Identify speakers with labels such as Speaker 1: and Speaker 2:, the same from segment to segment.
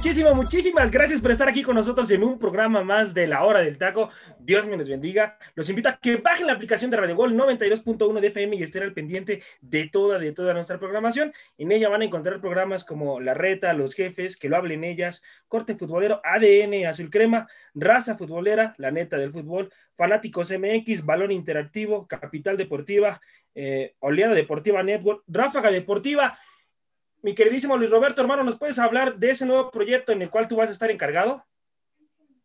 Speaker 1: Muchísimo, muchísimas gracias por estar aquí con nosotros en un programa más de la hora del taco. Dios me los bendiga. Los invito a que bajen la aplicación de Radio Gol 92.1 de FM y estén al pendiente de toda, de toda nuestra programación. En ella van a encontrar programas como La Reta, Los Jefes, Que lo hablen ellas, Corte Futbolero, ADN, Azul Crema, Raza Futbolera, La Neta del Fútbol, Fanáticos MX, Balón Interactivo, Capital Deportiva, eh, Oleada Deportiva Network, Ráfaga Deportiva mi queridísimo Luis Roberto, hermano, ¿nos puedes hablar de ese nuevo proyecto en el cual tú vas a estar encargado?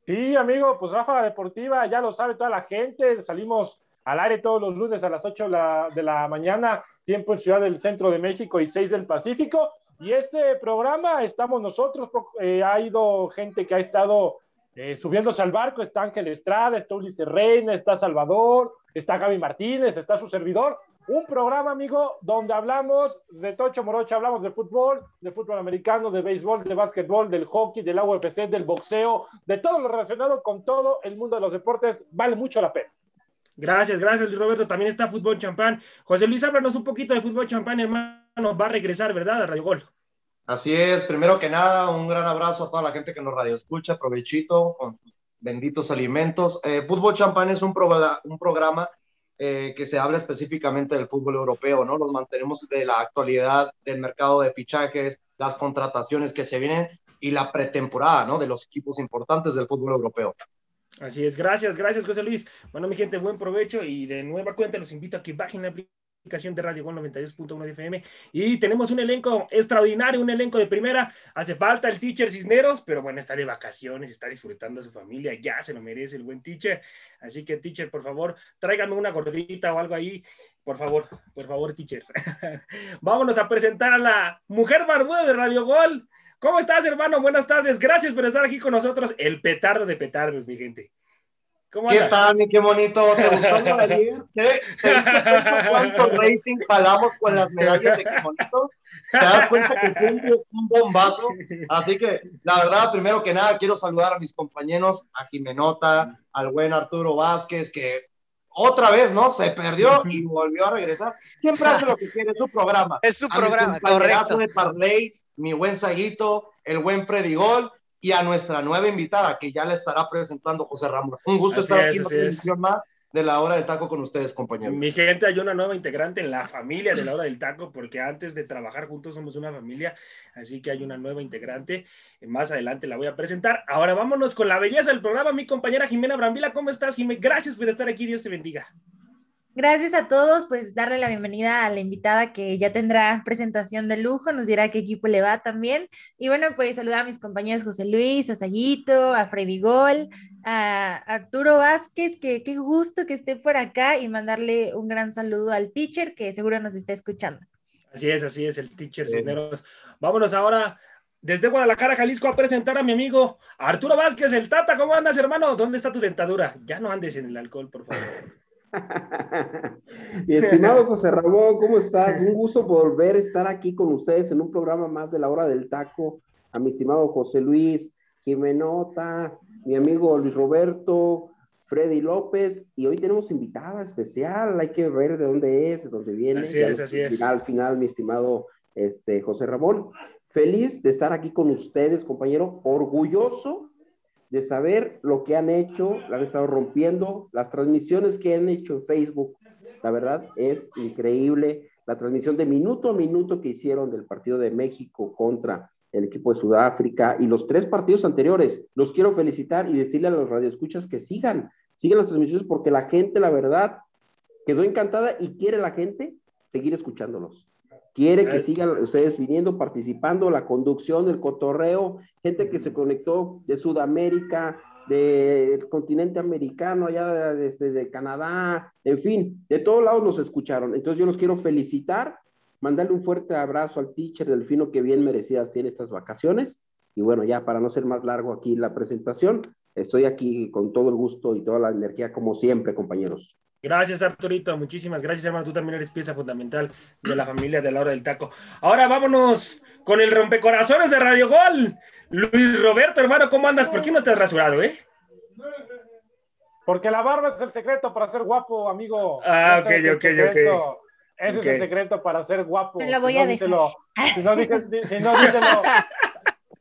Speaker 2: Sí, amigo, pues Ráfaga Deportiva, ya lo sabe toda la gente, salimos al aire todos los lunes a las 8 de la mañana, tiempo en Ciudad del Centro de México y 6 del Pacífico. Y este programa estamos nosotros, eh, ha ido gente que ha estado eh, subiéndose al barco, está Ángel Estrada, está Ulises Reina, está Salvador, está Gaby Martínez, está su servidor, un programa, amigo, donde hablamos de Tocho Morocha, hablamos de fútbol, de fútbol americano, de béisbol, de básquetbol, del hockey, del UFC, del boxeo, de todo lo relacionado con todo el mundo de los deportes. Vale mucho la pena.
Speaker 1: Gracias, gracias, Luis Roberto. También está Fútbol Champán. José Luis, háblanos un poquito de Fútbol Champán, hermano. Va a regresar, ¿verdad? A Radio Gol.
Speaker 3: Así es. Primero que nada, un gran abrazo a toda la gente que nos radio escucha. Provechito con sus benditos alimentos. Eh, Fútbol Champán es un, un programa eh, que se habla específicamente del fútbol europeo, ¿no? Nos mantenemos de la actualidad del mercado de fichajes, las contrataciones que se vienen y la pretemporada, ¿no? De los equipos importantes del fútbol europeo.
Speaker 1: Así es, gracias, gracias José Luis. Bueno, mi gente, buen provecho y de nueva cuenta los invito a que bajen la aplicación de Radio Gol 92.1 de FM. Y tenemos un elenco extraordinario, un elenco de primera. Hace falta el teacher Cisneros, pero bueno, está de vacaciones, está disfrutando a su familia, ya se lo merece el buen teacher. Así que, teacher, por favor, tráigame una gordita o algo ahí. Por favor, por favor, teacher. Vámonos a presentar a la mujer barbuda de Radio Gol. ¿Cómo estás, hermano? Buenas tardes. Gracias por estar aquí con nosotros. El petardo de petardos, mi gente.
Speaker 3: ¿Qué tal, mi qué bonito? ¿Te gustó lo ayer? ¿Qué? ¿Te gustó cuánto rating jalamos con las medallas de qué bonito? ¿Te das cuenta que fue un, bombazo? Así que, la verdad, primero que nada, quiero saludar a mis compañeros, a Jimenota, al buen Arturo Vázquez, que otra vez, ¿no? Se perdió y volvió a regresar. Siempre hace lo que quiere, es su programa.
Speaker 4: Es su programa, correcto.
Speaker 3: de Parley, mi buen Saguito, el buen Predigol, y a nuestra nueva invitada que ya le estará presentando José Ramón. Un gusto estar aquí en una edición más de la hora del taco con ustedes, compañeros.
Speaker 1: Mi gente, hay una nueva integrante en la familia de la hora del taco, porque antes de trabajar juntos somos una familia, así que hay una nueva integrante. Más adelante la voy a presentar. Ahora vámonos con la belleza del programa, mi compañera Jimena Brambila. ¿Cómo estás, Jimena? Gracias por estar aquí. Dios te bendiga.
Speaker 5: Gracias a todos, pues darle la bienvenida a la invitada que ya tendrá presentación de lujo, nos dirá qué equipo le va también. Y bueno, pues saludar a mis compañeros José Luis, a Sayito, a Freddy Gol, a Arturo Vázquez, que qué gusto que esté por acá y mandarle un gran saludo al teacher que seguro nos está escuchando.
Speaker 1: Así es, así es, el teacher Cisneros. Vámonos ahora desde Guadalajara, Jalisco, a presentar a mi amigo Arturo Vázquez, el Tata. ¿Cómo andas, hermano? ¿Dónde está tu dentadura? Ya no andes en el alcohol, por favor.
Speaker 6: Mi estimado José Ramón, ¿cómo estás? Un gusto volver a estar aquí con ustedes en un programa más de la hora del taco. A mi estimado José Luis, Jimenota, mi amigo Luis Roberto, Freddy López, y hoy tenemos invitada especial, hay que ver de dónde es, de dónde viene.
Speaker 1: Así es, así es.
Speaker 6: Al final, mi estimado este, José Ramón, feliz de estar aquí con ustedes, compañero, orgulloso de saber lo que han hecho, la han estado rompiendo, las transmisiones que han hecho en Facebook, la verdad es increíble, la transmisión de minuto a minuto que hicieron del partido de México contra el equipo de Sudáfrica y los tres partidos anteriores. Los quiero felicitar y decirle a los radioescuchas que sigan, sigan las transmisiones porque la gente, la verdad, quedó encantada y quiere la gente seguir escuchándolos. Quiere que sigan ustedes viniendo, participando, la conducción, el cotorreo, gente que se conectó de Sudamérica, del continente americano, allá desde de Canadá, en fin, de todos lados nos escucharon. Entonces yo los quiero felicitar, mandarle un fuerte abrazo al teacher Delfino que bien merecidas tiene estas vacaciones. Y bueno, ya para no ser más largo aquí la presentación, estoy aquí con todo el gusto y toda la energía como siempre, compañeros.
Speaker 1: Gracias, Arturito. Muchísimas gracias, hermano. Tú también eres pieza fundamental de la familia de la hora del taco. Ahora vámonos con el rompecorazones de Radio Gol. Luis Roberto, hermano, ¿cómo andas? ¿Por qué no te has rasurado, eh?
Speaker 2: Porque la barba es el secreto para ser guapo, amigo.
Speaker 1: Ah, ok, ok, ok.
Speaker 2: Ese es el secreto para ser guapo.
Speaker 5: Me lo voy a dejar.
Speaker 2: Si no, si no, díselo,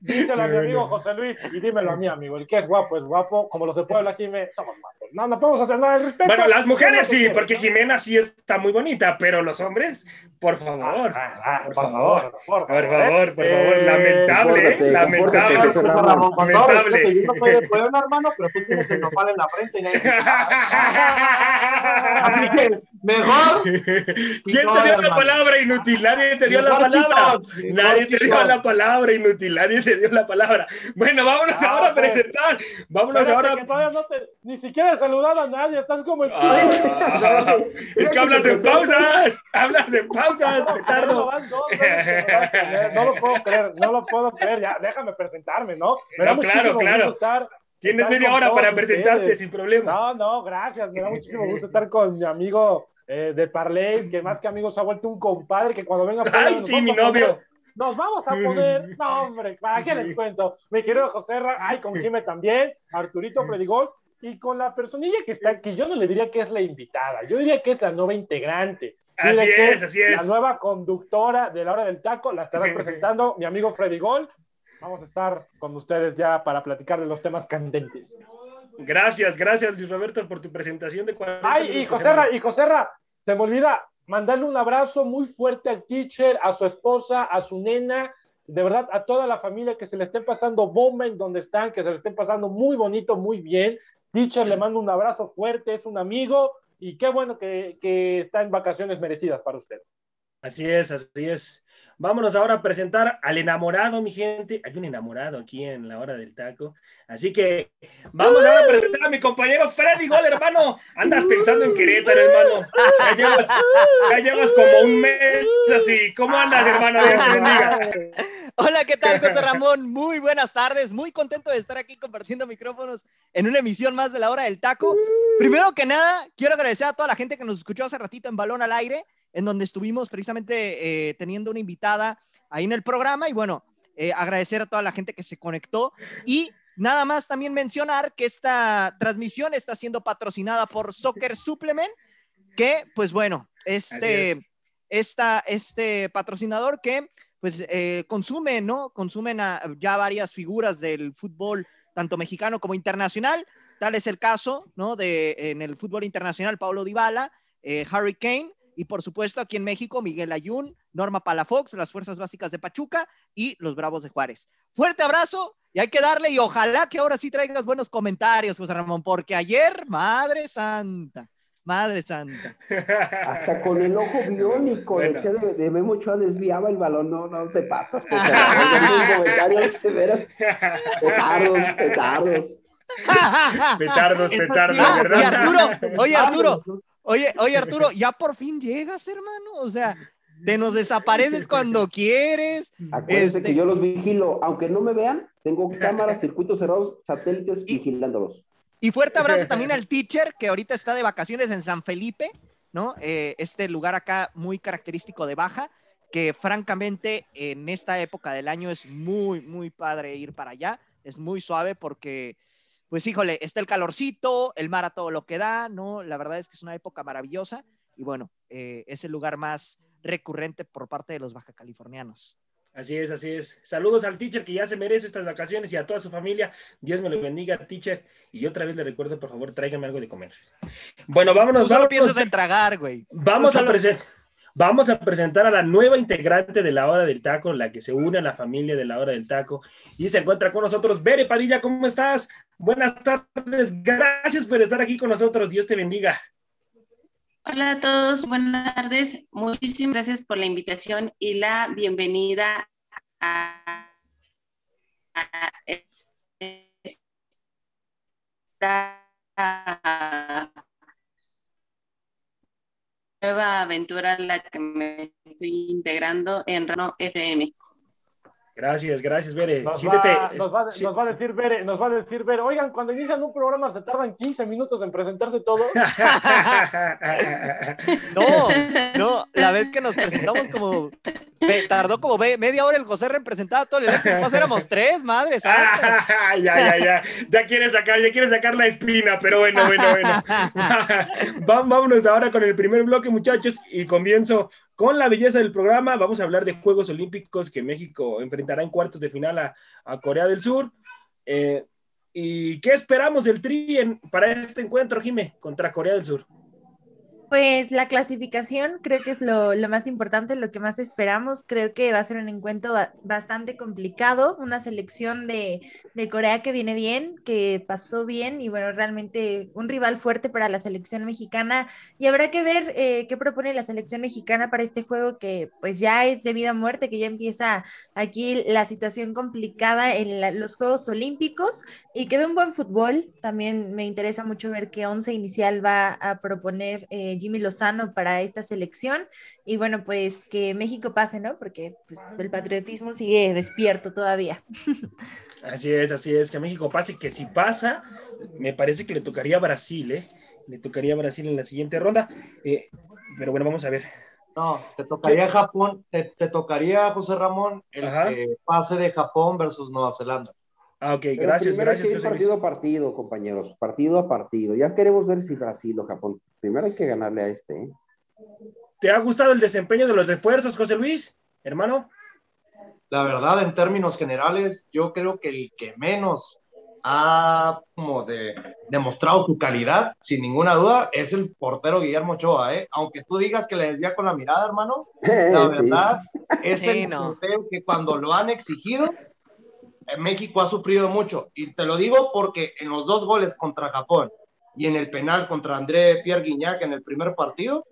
Speaker 2: Díselo a mi amigo José Luis y dímelo a mí, amigo. El que es guapo es guapo. Como los de Puebla, Jimé, somos guapos. No, no podemos hacer nada al respecto.
Speaker 1: Bueno, las mujeres sí, porque Jimena sí está muy bonita, pero los hombres, por favor.
Speaker 2: Ah, ah, por, favor,
Speaker 1: por favor. Por favor, por favor. Lamentable, ¿eh? Lamentable.
Speaker 3: Lamentable. Yo no soy de Puebla, hermano, pero tú tienes el nopal en la frente y nadie mejor.
Speaker 1: ¿Quién te dio la palabra inútil? Nadie te dio la palabra. Nadie te dio la palabra inútil. Nadie te dio la palabra. Bueno, vámonos ah, ahora a presentar. Vámonos ahora.
Speaker 2: ni siquiera he saludado a nadie, estás como el
Speaker 1: ah, Es que hablas en pausas. Hablas en pausas, petardo.
Speaker 2: No lo puedo creer, no lo puedo creer. Ya, déjame presentarme, ¿no?
Speaker 1: no, claro, claro. Tienes media hora para presentarte sin problema.
Speaker 2: No, no, gracias. Me da muchísimo gusto estar con mi amigo eh, de Parley, que más que amigo se ha vuelto un compadre que cuando venga.
Speaker 1: Ay, sí, mi novio
Speaker 2: nos vamos a poder, no hombre, ¿para qué les cuento? Mi querido José ay, con Jimé también, Arturito Predigol, y con la personilla que está aquí, yo no le diría que es la invitada, yo diría que es la nueva integrante.
Speaker 1: Así es, así es.
Speaker 2: La nueva conductora de la hora del taco, la estará presentando mi amigo Freddy Gol. Vamos a estar con ustedes ya para platicar de los temas candentes.
Speaker 1: Gracias, gracias Luis Roberto por tu presentación de
Speaker 2: 40 Ay, y Joserra, y Joserra, se me olvida, mandarle un abrazo muy fuerte al teacher, a su esposa, a su nena, de verdad, a toda la familia que se le estén pasando bomba en donde están, que se le estén pasando muy bonito, muy bien. Teacher, le mando un abrazo fuerte, es un amigo y qué bueno que, que está en vacaciones merecidas para usted.
Speaker 1: Así es, así es. Vámonos ahora a presentar al enamorado, mi gente. Hay un enamorado aquí en la hora del taco. Así que vamos ahora a presentar a mi compañero Freddy Gol, hermano. Andas pensando en Querétaro, hermano. Ya llevas, como un mes así. ¿Cómo andas, hermano?
Speaker 4: Hola, ¿qué tal, José Ramón? Muy buenas tardes. Muy contento de estar aquí compartiendo micrófonos en una emisión más de la hora del taco. Primero que nada, quiero agradecer a toda la gente que nos escuchó hace ratito en Balón al Aire en donde estuvimos precisamente eh, teniendo una invitada ahí en el programa y bueno, eh, agradecer a toda la gente que se conectó y nada más también mencionar que esta transmisión está siendo patrocinada por Soccer Supplement, que pues bueno, este, este patrocinador que pues eh, consume, ¿no? Consumen ya varias figuras del fútbol, tanto mexicano como internacional. Tal es el caso, ¿no? De en el fútbol internacional, Paulo Dybala, Harry Kane, y por supuesto, aquí en México, Miguel Ayun, Norma Palafox, las Fuerzas Básicas de Pachuca y los Bravos de Juárez. Fuerte abrazo y hay que darle y ojalá que ahora sí traigas buenos comentarios, José Ramón, porque ayer, Madre Santa, Madre Santa.
Speaker 6: Hasta con el ojo biónico, decía de, Memo desviaba el balón, no, no te pasas. comentarios, de veras, petardos, petardos.
Speaker 1: petardos, petardos, ¿verdad?
Speaker 4: Y Arturo, oye Arturo, Oye, oye, Arturo, ya por fin llegas, hermano. O sea, te nos desapareces cuando quieres.
Speaker 6: Acuérdense que este yo los vigilo, aunque no me vean, tengo cámaras, circuitos cerrados, satélites vigilándolos.
Speaker 4: Y fuerte abrazo también al teacher que ahorita está de vacaciones en San Felipe, ¿no? Eh, este lugar acá muy característico de Baja, que francamente en esta época del año es muy, muy padre ir para allá. Es muy suave porque pues híjole, está el calorcito, el mar a todo lo que da, ¿no? La verdad es que es una época maravillosa y bueno, eh, es el lugar más recurrente por parte de los baja californianos.
Speaker 1: Así es, así es. Saludos al teacher que ya se merece estas vacaciones y a toda su familia. Dios me lo bendiga, teacher. Y otra vez le recuerdo, por favor, tráigame algo de comer. Bueno, vámonos.
Speaker 4: No piensas en tragar, güey.
Speaker 1: Vamos a presentar. Vamos a presentar a la nueva integrante de la hora del taco, la que se une a la familia de la hora del taco y se encuentra con nosotros. Bere Padilla, ¿cómo estás? Buenas tardes, gracias por estar aquí con nosotros. Dios te bendiga.
Speaker 7: Hola a todos, buenas tardes. Muchísimas gracias por la invitación y la bienvenida a, esta nueva aventura a la que me estoy integrando en Rano FM.
Speaker 1: Gracias, gracias, Bere.
Speaker 2: Nos,
Speaker 1: Siéntete.
Speaker 2: va, nos, va, nos va a decir Bere, nos va a decir Bere, oigan, cuando inician un programa se tardan 15 minutos en presentarse todo.
Speaker 4: No, no, la vez que nos presentamos como tardó como media hora el José representaba todo el más éramos tres, madre santa.
Speaker 1: Ah, ya, ya, ya. Ya quiere sacar, ya quiere sacar la espina, pero bueno, bueno, bueno. Vámonos ahora con el primer bloque, muchachos, y comienzo con la belleza del programa. Vamos a hablar de Juegos Olímpicos que México enfrentará en cuartos de final a, Corea del Sur. Eh, ¿Y qué esperamos del Tri en- para este encuentro, Jime, contra Corea del Sur?
Speaker 5: Pues la clasificación creo que es lo, lo más importante, lo que más esperamos. Creo que va a ser un encuentro ba- bastante complicado, una selección de, de Corea que viene bien, que pasó bien y bueno, realmente un rival fuerte para la selección mexicana. Y habrá que ver eh, qué propone la selección mexicana para este juego que pues ya es de vida o muerte, que ya empieza aquí la situación complicada en la- los Juegos Olímpicos y quedó un buen fútbol. También me interesa mucho ver qué once inicial va a proponer eh, Jimmy Lozano para esta selección. Y bueno, pues que México pase, ¿no? Porque pues, el patriotismo sigue despierto todavía.
Speaker 1: Así es, así es, que México pase, que si pasa, me parece que le tocaría a Brasil, ¿eh? Le tocaría a Brasil en la siguiente ronda. Eh, pero bueno, vamos a ver.
Speaker 3: No, te tocaría Japón, te, te tocaría, José Ramón, el eh, pase de Japón versus Nueva Zelanda.
Speaker 1: Ah, ok,
Speaker 6: Pero
Speaker 1: gracias,
Speaker 6: primero
Speaker 1: gracias.
Speaker 6: hay que ir partido a partido, compañeros, partido a partido. Ya queremos ver si Brasil o Japón. Primero hay que ganarle a este. ¿eh?
Speaker 1: ¿Te ha gustado el desempeño de los refuerzos, José Luis? Hermano.
Speaker 3: La verdad, en términos generales, yo creo que el que menos ha como de, demostrado su calidad, sin ninguna duda, es el portero Guillermo Ochoa, ¿eh? Aunque tú digas que le desvía con la mirada, hermano, la
Speaker 6: Sí.
Speaker 3: verdad es
Speaker 4: Sí,
Speaker 3: el
Speaker 4: no.
Speaker 3: portero que cuando lo han exigido, México ha sufrido mucho. Y te lo digo porque en los dos goles contra Japón y en el penal contra André Pierre Guignac en el primer partido,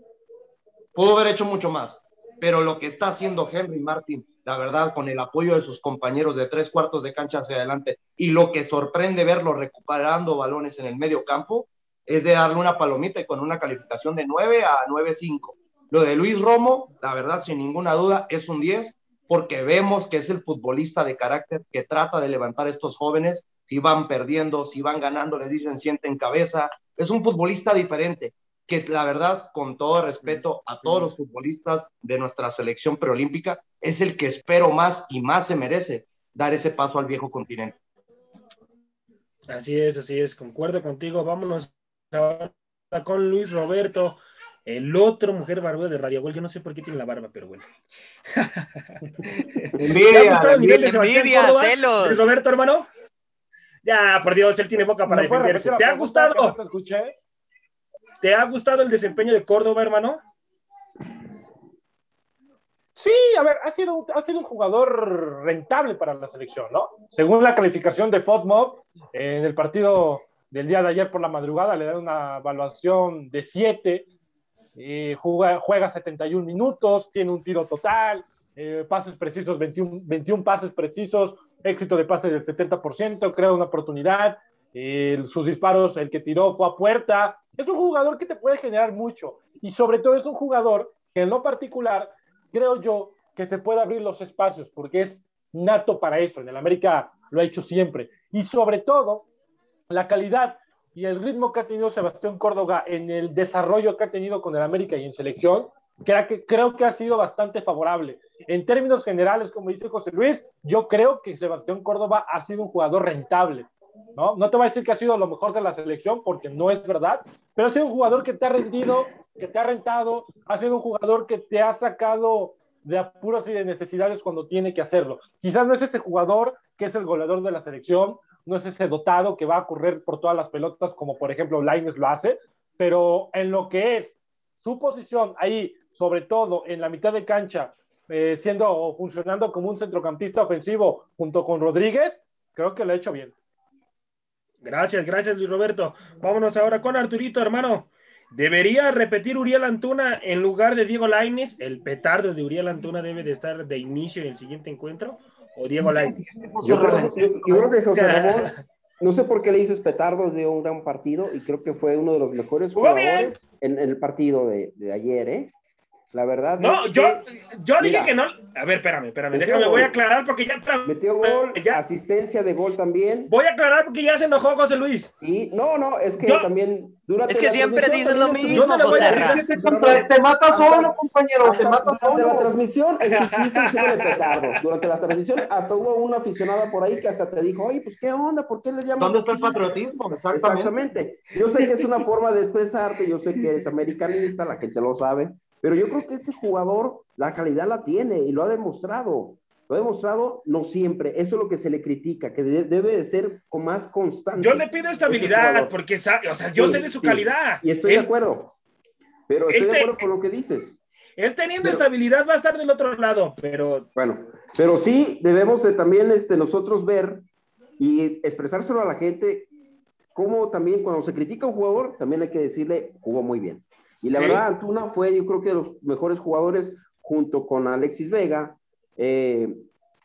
Speaker 3: pudo haber hecho mucho más. Pero lo que está haciendo Henry Martin, la verdad, con el apoyo de sus compañeros de tres cuartos de cancha hacia adelante, y lo que sorprende verlo recuperando balones en el medio campo, es de darle una palomita y con una calificación de 9 a 9.5. Lo de Luis Romo, la verdad, sin ninguna duda, es un 10, porque vemos que es el futbolista de carácter que trata de levantar a estos jóvenes. Si van perdiendo, si van ganando, les dicen sienten cabeza. Es un futbolista diferente que la verdad, con todo respeto a todos los futbolistas de nuestra selección preolímpica, es el que espero más y más se merece dar ese paso al viejo continente.
Speaker 1: Así es, así es, concuerdo contigo. Vámonos ahora con Luis Roberto, el otro mujer barbuda de Radio Gol. Yo no sé por qué tiene la barba, pero bueno. ¿Te ha
Speaker 3: Envidia,
Speaker 1: nivel de Sebastián
Speaker 4: Envidia,
Speaker 1: Córdoba?
Speaker 4: celos.
Speaker 1: Luis Roberto, hermano. Ya, por Dios, él tiene boca para
Speaker 2: ¿Me puedes
Speaker 1: defenderse. ¿Te ha
Speaker 2: no
Speaker 1: gustado?
Speaker 2: te escuché?
Speaker 1: ¿Te ha gustado el desempeño de Córdoba, hermano?
Speaker 2: Sí, a ver, ha sido, un- ha sido un jugador rentable para la selección, ¿no? Según la calificación de FODMOB, en el partido del día de ayer por la madrugada le dan una evaluación de 7, juega, juega 71 minutos, tiene un tiro total, eh, pases precisos, 21, 21 pases precisos, éxito de pase del 70%, crea una oportunidad, eh, sus disparos, el que tiró fue a puerta, es un jugador que te puede generar mucho y sobre todo es un jugador que en lo particular creo yo que te puede abrir los espacios porque es nato para eso. En el América lo ha hecho siempre. Y sobre todo, la calidad y el ritmo que ha tenido Sebastián Córdoba en el desarrollo que ha tenido con el América y en selección, creo que, creo que ha sido bastante favorable. En términos generales, como dice José Luis, yo creo que Sebastián Córdoba ha sido un jugador rentable. ¿no? no te voy a decir que ha sido lo mejor de la selección porque no es verdad, pero ha sido un jugador que te ha rendido, que te ha rentado, ha sido un jugador que te ha sacado de apuros y de necesidades cuando tiene que hacerlo. Quizás no es ese jugador que es el goleador de la selección, no es ese dotado que va a correr por todas las pelotas como por ejemplo Laines lo hace, pero en lo que es su posición ahí sobre todo en la mitad de cancha, eh, siendo o funcionando como un centrocampista ofensivo junto con Rodríguez, creo que lo ha hecho bien.
Speaker 1: Gracias, gracias Luis Roberto. Vámonos ahora con Arturito, hermano. ¿Debería repetir Uriel Antuna en lugar de Diego Laines? ¿El petardo de Uriel Antuna debe de estar de inicio en el siguiente encuentro? ¿O Diego Laines?
Speaker 6: Yo creo, yo creo que José Ramón, no sé por qué le dices petardo de un gran partido y creo que fue uno de los mejores jugadores en, en el partido de, de ayer, ¿eh? La verdad.
Speaker 1: No,
Speaker 6: es
Speaker 1: yo,
Speaker 6: que-
Speaker 1: yo dije
Speaker 6: mira,
Speaker 1: que no. A ver, espérame, espérame, déjame,
Speaker 6: gol.
Speaker 1: voy a aclarar porque ya.
Speaker 6: Metió gol,
Speaker 1: Ya.
Speaker 6: asistencia de gol también.
Speaker 1: Voy a aclarar porque ya se enojó José Luis.
Speaker 6: Y no, no, es que
Speaker 1: Yo-
Speaker 6: también durante
Speaker 4: Es que siempre dices lo mismo,
Speaker 1: Yo no le voy a
Speaker 4: José Ra.
Speaker 3: Te, contra- te mata solo, compañero, te
Speaker 6: Hasta
Speaker 3: mata
Speaker 6: durante la
Speaker 3: solo.
Speaker 6: transmisión estuviste diciéndole petardo. Durante la transmisión hasta hubo una aficionada por ahí que hasta te dijo, oye, pues qué onda, ¿por qué le llamas
Speaker 3: ¿Dónde está el
Speaker 6: así?"
Speaker 3: patriotismo? Exactamente.
Speaker 6: Exactamente. Yo sé que es una forma de expresarte, yo sé que eres americanista, la gente lo sabe, pero yo creo que este jugador la calidad la tiene y lo ha demostrado. Lo ha demostrado no siempre. Eso es lo que se le critica, que de- debe de ser con más constante.
Speaker 1: Yo le pido
Speaker 6: este
Speaker 1: estabilidad porque, sa- o sea, yo
Speaker 6: Sí,
Speaker 1: sé de su
Speaker 6: sí.
Speaker 1: calidad.
Speaker 6: Y estoy de acuerdo. Pero estoy de acuerdo con lo que dices.
Speaker 1: Él teniendo
Speaker 6: Pero-
Speaker 1: estabilidad va a estar del otro lado, pero
Speaker 6: Bueno, pero sí debemos de también este, nosotros ver y expresárselo a la gente, como también cuando se critica a un jugador, también hay que decirle, jugó muy bien. Y la
Speaker 1: Sí.
Speaker 6: verdad, Antuna fue, yo creo que de los mejores jugadores, junto con Alexis Vega, eh,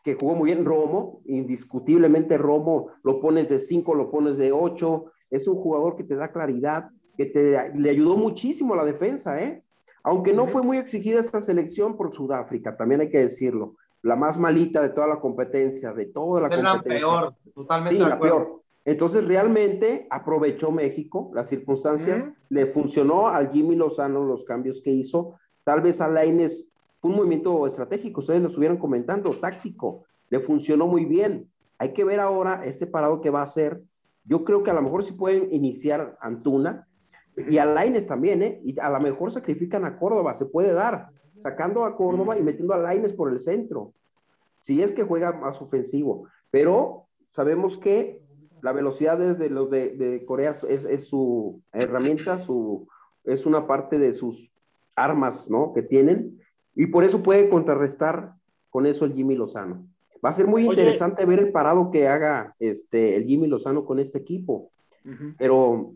Speaker 6: que jugó muy bien. Romo, indiscutiblemente Romo, lo pones de 5, lo pones de 8. Es un jugador que te da claridad, que te, le ayudó muchísimo a la defensa, ¿eh? Aunque no fue muy exigida esta selección por Sudáfrica, también hay que decirlo. La más malita de toda la competencia, de toda la
Speaker 3: Es la
Speaker 6: competencia.
Speaker 3: peor, totalmente
Speaker 6: Sí,
Speaker 3: de
Speaker 6: la peor. Entonces, realmente aprovechó México las circunstancias, le funcionó al Jimmy Lozano los cambios que hizo. Tal vez a Laines fue un movimiento estratégico, ustedes lo estuvieron comentando, táctico, le funcionó muy bien. Hay que ver ahora este parado que va a hacer. Yo creo que a lo mejor sí pueden iniciar Antuna y a Laines también, ¿eh? Y a lo mejor sacrifican a Córdoba, se puede dar, sacando a Córdoba y metiendo a Laines por el centro. Si es que juega más ofensivo, pero sabemos que la velocidad de los de, de Corea es, es, su herramienta, su, es una parte de sus armas, ¿no? Que tienen, y por eso puede contrarrestar con eso el Jimmy Lozano. Va a ser muy
Speaker 2: Oye.
Speaker 6: interesante ver el parado que haga este, el Jimmy Lozano con este equipo, pero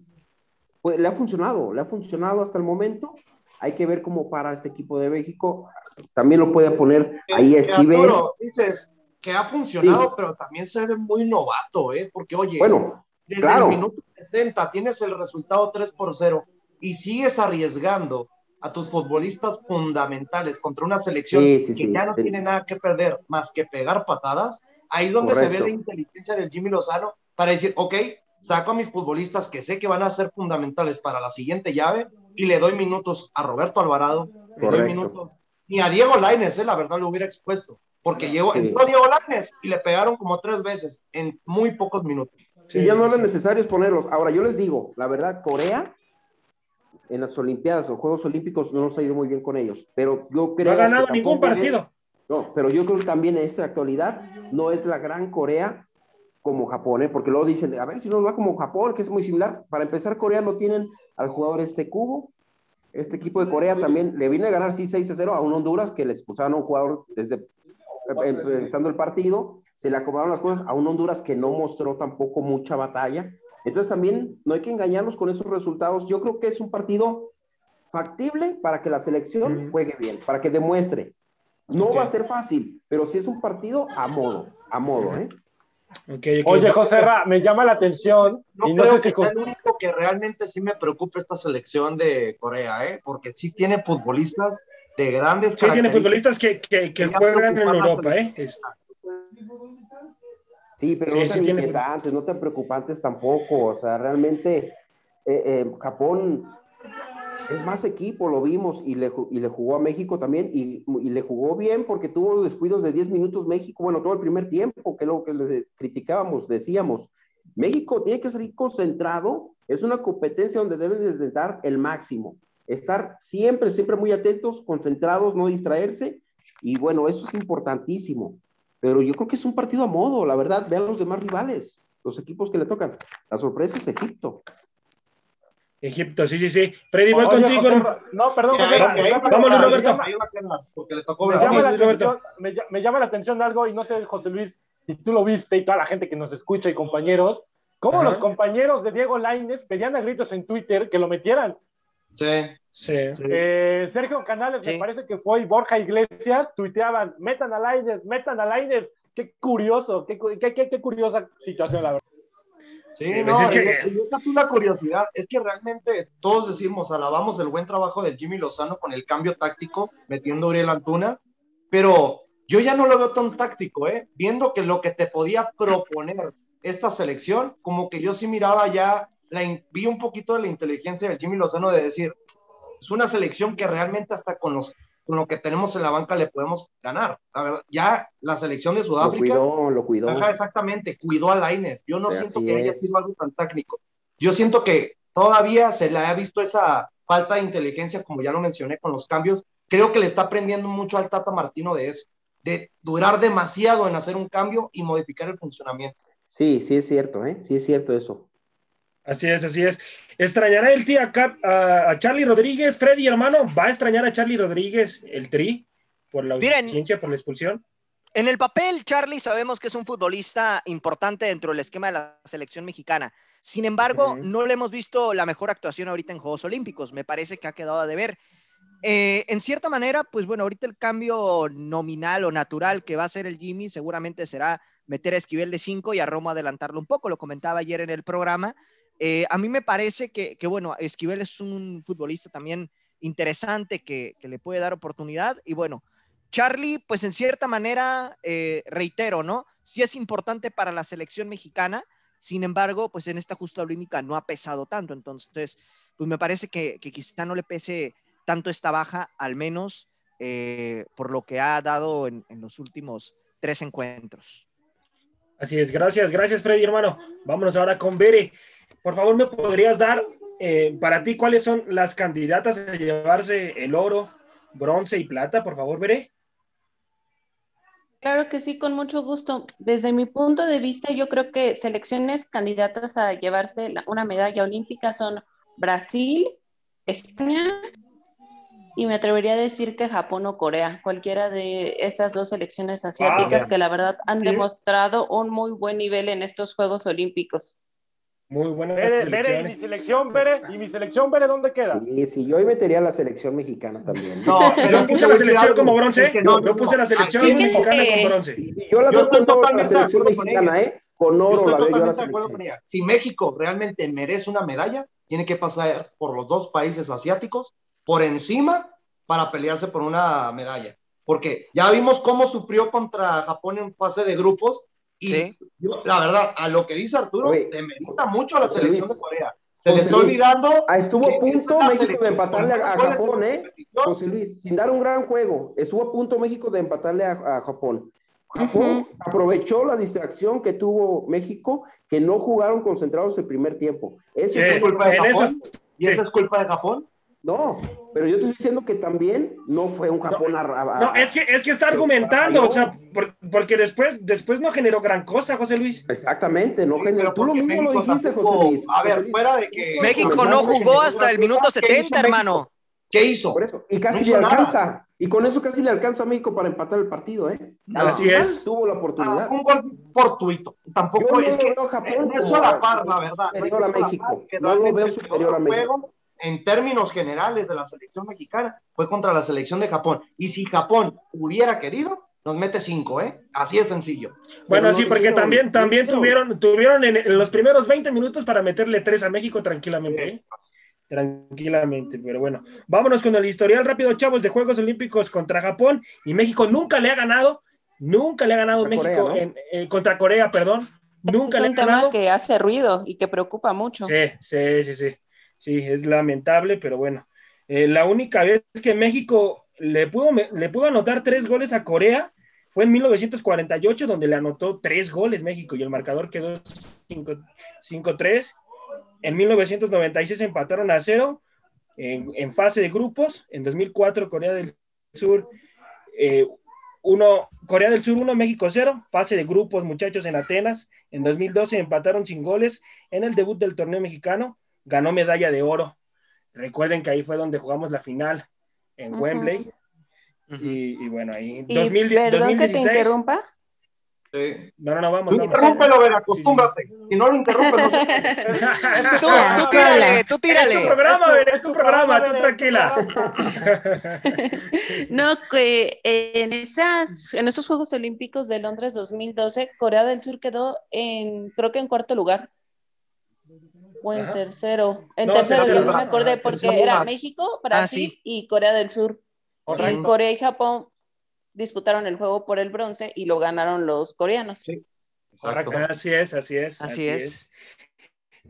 Speaker 6: pues, le ha funcionado, le ha funcionado hasta el momento. Hay que ver cómo para este equipo de México. También lo puede poner ahí Esquivel.
Speaker 3: Arturo, dices que ha funcionado,
Speaker 6: Sí.
Speaker 3: pero también se ve muy novato, ¿eh? Porque, oye,
Speaker 6: Bueno,
Speaker 3: desde
Speaker 6: claro.
Speaker 3: el minuto 60 tienes el resultado 3 por 0 y sigues arriesgando a tus futbolistas fundamentales contra una selección
Speaker 6: Sí, sí,
Speaker 3: que ya no tiene nada que perder más que pegar patadas, ahí es donde se ve la inteligencia del Jimmy Lozano para decir, ok, saco a mis futbolistas que sé que van a ser fundamentales para la siguiente llave y le doy minutos a Roberto Alvarado, le doy
Speaker 6: Correcto.
Speaker 3: minutos ni a Diego Lainez, eh, la verdad lo hubiera expuesto, porque llegó,
Speaker 6: Sí.
Speaker 3: entró Diego Lainez y le pegaron como tres veces en muy pocos minutos.
Speaker 6: y ya no
Speaker 1: sí,
Speaker 6: era
Speaker 1: sí.
Speaker 6: necesario ponerlos. Ahora, yo les digo, la verdad, Corea en las Olimpiadas o Juegos Olímpicos no nos ha ido muy bien con ellos, pero yo creo
Speaker 1: No ha ganado
Speaker 6: que
Speaker 1: ningún partido.
Speaker 6: es- no, pero yo creo que también en esta actualidad no es la gran Corea como Japón, ¿eh? porque luego dicen, a ver si nos va como Japón, que es muy similar. Para empezar, Corea no tienen al jugador este cubo. Este equipo de Corea también le viene a ganar sí 6 a 0 a un Honduras que le expulsaron a un jugador desde empezando el partido, se le acomodaron las cosas a un Honduras que no mostró tampoco mucha batalla. Entonces también no hay que engañarnos con esos resultados. Yo creo que es un partido factible para que la selección juegue bien, para que demuestre. No va a ser fácil, pero sí es un partido a modo, a modo, ¿eh?
Speaker 1: Ok, ok.
Speaker 2: Oye, José Ra, me llama la atención.
Speaker 3: No
Speaker 2: y no
Speaker 3: creo
Speaker 2: sé
Speaker 3: que
Speaker 2: si con-
Speaker 3: sea el único que realmente sí me preocupa esta selección de Corea, ¿eh? porque sí tiene futbolistas de grandes
Speaker 1: Sí, tiene futbolistas que, que, que juegan en Europa, ¿eh? Es-
Speaker 6: Sí, pero
Speaker 1: Sí,
Speaker 6: no
Speaker 1: sí
Speaker 6: tan
Speaker 1: tiene-
Speaker 6: inquietantes, no tan preocupantes tampoco. O sea, realmente eh, eh, Japón es más equipo, lo vimos, y le, y le jugó a México también, y, y le jugó bien porque tuvo descuidos de 10 minutos México, bueno, todo el primer tiempo, que lo que le criticábamos, decíamos. México tiene que salir concentrado, es una competencia donde deben de dar el máximo, estar siempre, siempre muy atentos, concentrados, no distraerse, y bueno, eso es importantísimo. Pero yo creo que es un partido a modo, la verdad. Vean los demás rivales, los equipos que le tocan. La sorpresa es Egipto.
Speaker 1: Egipto, sí, sí, sí. Freddy, voy contigo.
Speaker 2: José no, perdón, José
Speaker 3: ahí
Speaker 1: Vámonos, Roberto.
Speaker 3: le tocó
Speaker 2: me llama, la atención, me, ll- me llama la atención algo, y no sé, José Luis, si tú lo viste y toda la gente que nos escucha y compañeros, cómo
Speaker 1: Ajá.
Speaker 2: los compañeros de Diego Lainez pedían a gritos en Twitter que lo metieran.
Speaker 3: Sí.
Speaker 1: Sí.
Speaker 2: Eh, Sergio Canales,
Speaker 4: Sí.
Speaker 2: me parece que fue, y Borja Iglesias tuiteaban, metan a Lainez, metan a Lainez. Qué curioso, qué, cu- qué, qué- qué curiosa situación, la verdad.
Speaker 3: Sí,
Speaker 1: Sí,
Speaker 3: no,
Speaker 1: pues es que-
Speaker 3: y esta es una curiosidad, es que realmente todos decimos, alabamos el buen trabajo del Jimmy Lozano con el cambio táctico, metiendo a Uriel Antuna, pero yo ya no lo veo tan táctico, ¿eh? Viendo que lo que te podía proponer esta selección, como que yo sí miraba ya, la, vi un poquito de la inteligencia del Jimmy Lozano de decir, es una selección que realmente hasta con, los, con lo que tenemos en la banca le podemos ganar. La verdad, ya la selección de
Speaker 6: Lo
Speaker 3: Sudáfrica...
Speaker 6: cuidó, lo cuidó.
Speaker 3: Ajá, exactamente, cuidó a Laines. Yo no siento que haya
Speaker 6: es.
Speaker 3: sido algo tan técnico. Yo siento que todavía se le ha visto esa falta de inteligencia, como ya lo mencioné con los cambios. Creo que le está aprendiendo mucho al Tata Martino de eso, de durar demasiado en hacer un cambio y modificar el funcionamiento.
Speaker 6: Sí, sí es cierto, ¿eh? Sí es cierto eso.
Speaker 1: Así es, así es. ¿Extrañará el tío acá a, a Charlie Rodríguez? Freddy, hermano, ¿va a extrañar a Charlie Rodríguez el tri por la ausencia, por la expulsión?
Speaker 4: En el papel, Charlie sabemos que es un futbolista importante dentro del esquema de la selección mexicana. Sin embargo, no le hemos visto la mejor actuación ahorita en Juegos Olímpicos. Me parece que ha quedado a deber. Eh, en cierta manera, pues bueno, ahorita el cambio nominal o natural que va a hacer el Jimmy seguramente será meter a Esquivel de 5 y a Romo adelantarlo un poco. Lo comentaba ayer en el programa. Eh, a mí me parece que, bueno, Esquivel es un futbolista también interesante que, le puede dar oportunidad. Y bueno, Charlie, pues en cierta manera, eh, reitero, ¿no? Sí es importante para la selección mexicana, sin embargo, pues en esta justa olímpica no ha pesado tanto, entonces, pues me parece que, que quizá no le pese tanto esta baja, al menos eh, por lo que ha dado en, en, los últimos tres encuentros.
Speaker 1: Así es, gracias, gracias Freddy, hermano. Vámonos ahora con Bere. Por favor, ¿me podrías dar eh, para ti cuáles son las candidatas a llevarse el oro, bronce y plata? Por favor, Bere.
Speaker 7: Claro que sí, con mucho gusto. Desde mi punto de vista, yo creo que selecciones candidatas a llevarse la, una medalla olímpica son Brasil, España y me atrevería a decir que Japón o Corea, cualquiera de estas dos selecciones asiáticas
Speaker 1: Wow.
Speaker 7: que la verdad han
Speaker 2: Sí.
Speaker 7: demostrado un muy buen nivel en estos Juegos Olímpicos.
Speaker 1: Muy buena
Speaker 2: Bere, Bere, y mi
Speaker 1: selección.
Speaker 2: Bere, y mi selección, Bere, ¿dónde queda?
Speaker 6: Sí, sí, yo hoy metería a la selección mexicana también.
Speaker 3: No,
Speaker 1: Yo puse la selección como bronce.
Speaker 3: es que no,
Speaker 1: Yo puse la selección mexicana
Speaker 7: que-
Speaker 1: con bronce.
Speaker 6: Yo la
Speaker 3: Yo
Speaker 6: veo
Speaker 3: estoy
Speaker 6: con oro a la
Speaker 3: totalmente de
Speaker 6: selección
Speaker 3: acuerdo con
Speaker 6: mexicana, ¿eh? Con
Speaker 3: Yo
Speaker 6: oro
Speaker 3: estoy
Speaker 6: yo a la
Speaker 3: totalmente de acuerdo con ella. Si México realmente merece una medalla, tiene que pasar por los dos países asiáticos por encima para pelearse por una medalla. Porque ya vimos cómo sufrió contra Japón en fase de grupos y
Speaker 4: Sí.
Speaker 3: yo, la verdad, a lo que dice Arturo,
Speaker 6: Oye,
Speaker 3: demerita mucho a la selección
Speaker 6: Luis,
Speaker 3: de Corea. Se le está olvidando.
Speaker 6: Ah, estuvo a punto México de empatarle a, Japón, ¿eh? José Luis, sin dar un gran juego, estuvo a punto México de empatarle a, a Japón. Japón aprovechó la distracción que tuvo México, que no jugaron concentrados el primer tiempo. Ese es
Speaker 3: ¿Es
Speaker 6: el-
Speaker 3: culpa de Japón?
Speaker 1: eso-
Speaker 3: ¿Y esa es culpa de Japón?
Speaker 6: No, pero yo te estoy diciendo que también no fue un Japón a, a-
Speaker 1: No, es que, es que está argumentando, o sea, por- porque después, después no generó gran cosa, José Luis.
Speaker 6: Exactamente, no
Speaker 3: Sí,
Speaker 6: generó.
Speaker 3: pero
Speaker 6: Tú lo mismo lo
Speaker 3: México
Speaker 6: dijiste,
Speaker 3: tampoco-
Speaker 6: José Luis.
Speaker 3: A ver,
Speaker 6: Luis.
Speaker 3: fuera de que.
Speaker 4: México no jugó
Speaker 3: que-
Speaker 4: hasta el minuto
Speaker 3: ¿Qué hizo
Speaker 4: 70,
Speaker 3: México?
Speaker 4: hermano.
Speaker 3: ¿Qué hizo?
Speaker 6: Por eso, y casi
Speaker 3: No
Speaker 6: le
Speaker 3: hizo nada.
Speaker 6: alcanza. Y con eso casi le alcanza a México para empatar el partido, ¿eh?
Speaker 4: No.
Speaker 1: Así es.
Speaker 6: Tuvo la
Speaker 3: Ah,
Speaker 6: oportunidad.
Speaker 3: fue un gol fortuito. Tampoco
Speaker 6: Yo no
Speaker 3: es que
Speaker 6: veo a Japón
Speaker 3: no es
Speaker 6: como
Speaker 3: solapar, la verdad. no
Speaker 6: a
Speaker 3: que
Speaker 6: México.
Speaker 3: que
Speaker 6: No lo veo superior a México.
Speaker 3: En términos generales de la selección mexicana, fue contra la selección de Japón. Y si Japón hubiera querido, nos mete cinco, ¿eh? Así es sencillo.
Speaker 1: Bueno,
Speaker 6: no
Speaker 1: sí, porque también,
Speaker 6: no
Speaker 1: también tuvieron, tuvieron en, en los primeros 20 minutos para meterle tres a México tranquilamente, ¿eh? Tranquilamente, pero bueno. Vámonos con el historial rápido, chavos, de Juegos Olímpicos contra Japón. Y México nunca le ha ganado, nunca le ha ganado
Speaker 6: Contra
Speaker 1: México
Speaker 6: Corea,
Speaker 1: en- eh, contra Corea, perdón. Nunca
Speaker 7: es
Speaker 1: le ha
Speaker 7: un tema
Speaker 1: ganado.
Speaker 7: que hace ruido y que preocupa mucho.
Speaker 1: Sí, sí, sí, sí. Sí, es lamentable, pero bueno. Eh, la única vez que México le pudo, le pudo anotar tres goles a Corea fue en 1948, donde le anotó tres goles México y el marcador quedó 5 5-3. En 1996 empataron a cero en, fase de grupos. En 2004 Corea del Sur eh, uno, Corea del Sur 1, México 0, fase de grupos, muchachos, en Atenas. En 2012 empataron sin goles en el debut del torneo mexicano. Ganó medalla de oro. Recuerden que ahí fue donde jugamos la final en. Wembley. Y, y bueno, ahí.
Speaker 7: Y
Speaker 1: 2000
Speaker 7: perdón que te
Speaker 1: 2016.
Speaker 7: interrumpa.
Speaker 3: Sí.
Speaker 1: No, no, no, vamos.
Speaker 3: Tú interrúmpelo, Vera, acostúmbrate. Si no lo interrumpes, no
Speaker 4: Tú, tú tírale, tú
Speaker 1: Es tu
Speaker 4: tírale.
Speaker 1: programa, es tu programa, tú tranquila.
Speaker 7: No, que en esas, en esos Juegos Olímpicos de Londres 2012, Corea del Sur quedó en, creo que en cuarto lugar. O en
Speaker 1: Ajá.
Speaker 7: tercero. En
Speaker 1: No,
Speaker 7: tercero,
Speaker 1: tercero
Speaker 7: ya no me acordé, porque era. México, Brasil
Speaker 4: sí.
Speaker 7: y Corea del Sur. Y
Speaker 2: Correcto.
Speaker 7: Corea y Japón disputaron el juego por el bronce y lo ganaron los coreanos.
Speaker 3: Sí. Exacto.
Speaker 1: Así es, así es.
Speaker 4: Así es.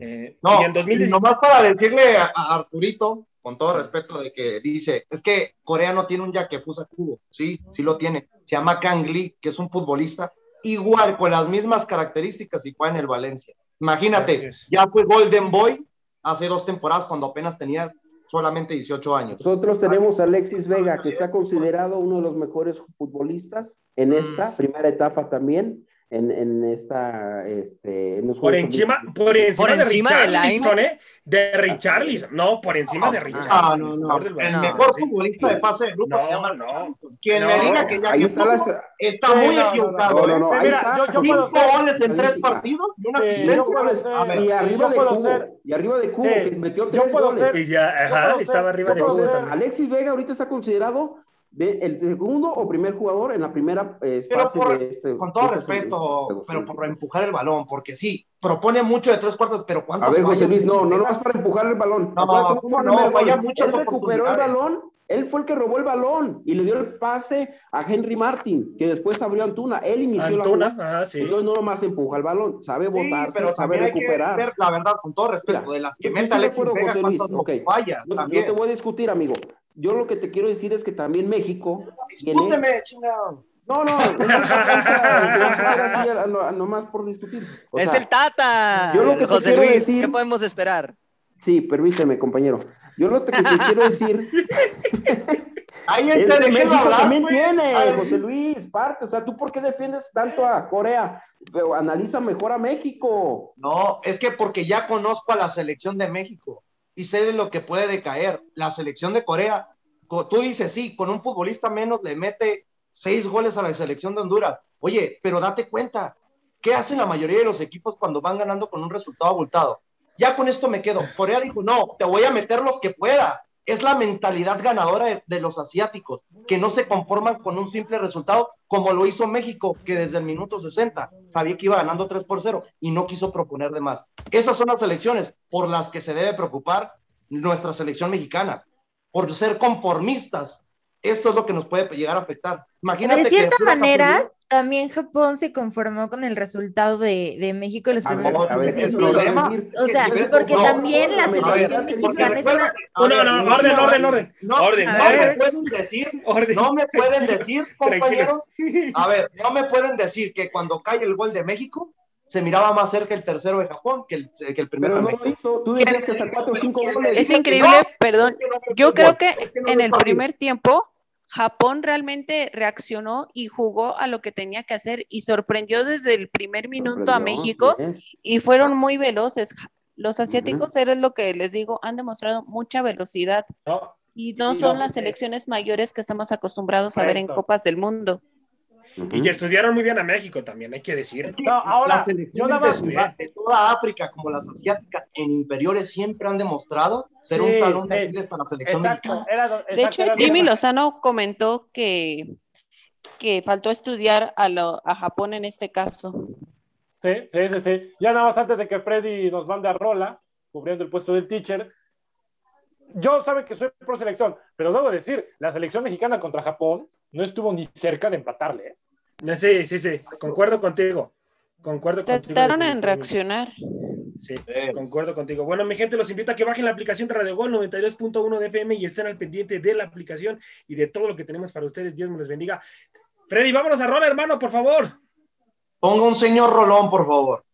Speaker 1: Eh,
Speaker 3: No,
Speaker 1: y en
Speaker 3: y
Speaker 1: 2016.
Speaker 3: nomás para decirle a, a Arturito, con todo respeto, de que dice, es que Corea no tiene un Yakefusa Kubo, sí, sí lo tiene. Se llama Kang Lee, que es un futbolista igual, con las mismas características y juega en el Valencia. Imagínate, ya fue Golden Boy hace dos temporadas cuando apenas tenía solamente 18 años.
Speaker 6: Nosotros tenemos a Alexis Vega, que está considerado uno de los mejores futbolistas en esta primera etapa también, en, en esta, este, en los
Speaker 1: Por encima, por encima,
Speaker 4: Por
Speaker 1: de
Speaker 4: encima de
Speaker 1: Richarlison,
Speaker 4: Lainez.
Speaker 1: ¿eh? De Richarlison. No, por encima de Richarlison.
Speaker 3: Ah, no,
Speaker 1: el
Speaker 3: no.
Speaker 1: del
Speaker 3: El mejor
Speaker 1: sí.
Speaker 3: futbolista de pase de grupo
Speaker 1: No,
Speaker 3: se llama
Speaker 1: no.
Speaker 3: Richarlison. Quien
Speaker 1: No,
Speaker 3: me diga que
Speaker 6: Ahí está la...
Speaker 3: Está
Speaker 2: Sí,
Speaker 3: muy
Speaker 2: no, no, no.
Speaker 3: equivocado.
Speaker 6: No, no,
Speaker 3: ¿eh?
Speaker 6: no,
Speaker 2: Mira, yo- yo.
Speaker 3: Cinco goles en tres partidos y un
Speaker 2: Sí,
Speaker 3: asistente.
Speaker 2: yo puedo ser-
Speaker 3: A ver,
Speaker 6: Y arriba de Cubo,
Speaker 2: ser-
Speaker 6: y arriba de Cubo,
Speaker 2: Sí,
Speaker 6: que metió tres goles.
Speaker 2: ser-
Speaker 1: Y ya, estaba
Speaker 2: ser-
Speaker 1: arriba de Cubo.
Speaker 6: Alexis Vega ahorita está considerado de el segundo o primer jugador en la primera eh,
Speaker 3: Pero
Speaker 6: fase
Speaker 3: por-
Speaker 6: de este.
Speaker 3: con todo
Speaker 6: de estos
Speaker 3: respeto,
Speaker 6: Juegos
Speaker 3: pero por empujar el balón, porque sí, propone mucho de tres cuartos, pero
Speaker 6: A
Speaker 3: ¿cuántos
Speaker 6: ver, José? Luis, no, no nomás para empujar el balón.
Speaker 3: No,
Speaker 6: Acuérdate
Speaker 3: ¿cómo
Speaker 6: fue el
Speaker 3: no? Falla
Speaker 6: gol.
Speaker 3: muchas
Speaker 6: Él recuperó el balón, él fue el que robó el balón y le dio el pase a Henry Martin, que después abrió Antuna. Él inició
Speaker 1: Antuna,
Speaker 6: la jugada.
Speaker 1: sí.
Speaker 6: Entonces no nomás empuja el balón, sabe
Speaker 3: Sí, pero
Speaker 6: sabe recuperar.
Speaker 3: ver la verdad, con todo respeto, de las que
Speaker 6: yo de
Speaker 3: Alexis Vega,
Speaker 6: José Luis,
Speaker 3: ¿cuántas no?
Speaker 6: No, no
Speaker 3: también.
Speaker 6: te voy a discutir, amigo. Yo lo que te quiero decir es que también México tiene...
Speaker 3: Discúteme, chingado.
Speaker 6: No, no, es así, nomás por discutir. O
Speaker 4: Es
Speaker 6: sea,
Speaker 4: el Tata.
Speaker 6: yo lo que te quiero
Speaker 4: Luis,
Speaker 6: decir-
Speaker 4: ¿qué podemos esperar?
Speaker 6: Sí, permíteme, compañero. Yo lo que te quiero decir
Speaker 3: Ahí
Speaker 6: es
Speaker 3: te
Speaker 6: que
Speaker 3: dejé
Speaker 6: México
Speaker 3: hablar,
Speaker 6: también
Speaker 3: güey.
Speaker 6: tiene,
Speaker 3: Ay,
Speaker 6: José Luis, parte. O sea, ¿tú por qué defiendes tanto a Corea? Pero analiza mejor a México.
Speaker 3: No, es que porque ya conozco a la selección de México y sé de lo que puede decaer. La selección de Corea, co- tú dices, sí, con un futbolista menos le mete seis goles a la selección de Honduras. Oye, pero date cuenta, ¿qué hacen la mayoría de los equipos cuando van ganando con un resultado abultado? Ya con esto me quedo. Corea dijo, no, te voy a meter los que pueda. Es la mentalidad ganadora de, de los asiáticos, que no se conforman con un simple resultado, como lo hizo México, que desde el minuto 60 sabía que iba ganando 3 por 0 y no quiso proponer de más. Esas son las elecciones por las que se debe preocupar nuestra selección mexicana, por ser conformistas. Esto es lo que nos puede llegar a afectar. Imagínate
Speaker 5: de
Speaker 3: que
Speaker 5: cierta
Speaker 3: pura
Speaker 5: manera, también Japón se conformó con el resultado de, de México en los
Speaker 6: A
Speaker 5: primeros
Speaker 6: a ver,
Speaker 3: el problema-.
Speaker 5: O sea, porque
Speaker 3: no,
Speaker 5: también la
Speaker 6: no, no,
Speaker 5: selección mexicana es una...
Speaker 1: No, no,
Speaker 3: no
Speaker 1: orden, orden, orden.
Speaker 3: No,
Speaker 1: Orden,
Speaker 3: no
Speaker 5: orden.
Speaker 3: me pueden decir,
Speaker 1: Orden.
Speaker 3: no me pueden decir, compañeros, a ver, no me pueden decir que cuando cae el gol de México se miraba más cerca el tercero de Japón que el, que el primero
Speaker 6: Pero
Speaker 3: de
Speaker 6: no
Speaker 3: México.
Speaker 6: hizo. Tú decías que hasta cuatro o cinco goles.
Speaker 7: Es increíble,
Speaker 3: no,
Speaker 7: perdón.
Speaker 3: es que no fue
Speaker 7: Yo creo que
Speaker 3: no
Speaker 7: en el primer tiempo Japón realmente reaccionó y jugó a lo que tenía que hacer y sorprendió desde el primer minuto a México
Speaker 6: sí
Speaker 7: y fueron muy veloces. Los asiáticos, es lo que les digo, han demostrado mucha velocidad
Speaker 1: No,
Speaker 7: y no
Speaker 1: Y
Speaker 7: son
Speaker 1: no,
Speaker 7: las selecciones mayores que estamos acostumbrados a ver en. Copas del Mundo.
Speaker 1: Y que estudiaron muy bien a México también, hay que decir.
Speaker 3: Es que
Speaker 2: No, ahora,
Speaker 3: las
Speaker 2: yo
Speaker 3: selecciones
Speaker 2: nada
Speaker 3: de, de toda África, como las asiáticas, en inferiores siempre han demostrado ser
Speaker 2: Sí,
Speaker 3: un talón de
Speaker 2: sí.
Speaker 3: Aquiles para la selección
Speaker 2: Exacto.
Speaker 3: mexicana.
Speaker 2: Era,
Speaker 7: De hecho,
Speaker 2: era-
Speaker 7: Jimmy Lozano comentó que, que faltó estudiar a, lo- a Japón en este caso.
Speaker 2: Sí, sí, sí, sí. Ya nada más antes de que Freddy nos mande a Rola, cubriendo el puesto del teacher. Yo saben que soy pro selección, pero debo decir, la selección mexicana contra Japón no estuvo ni cerca de empatarle. ¿eh?
Speaker 1: Sí, sí, sí, concuerdo contigo. Concuerdo contigo.
Speaker 7: Trataron en reaccionar.
Speaker 1: Sí,
Speaker 3: Sí.
Speaker 1: concuerdo contigo. Bueno, mi gente, los invito a que bajen la aplicación de Radio Gol 92.1 de FM y estén al pendiente de la aplicación y de todo lo que tenemos para ustedes. Dios me los bendiga. Freddy, vámonos a rola, hermano, por favor.
Speaker 3: Ponga un señor Rolón, por favor.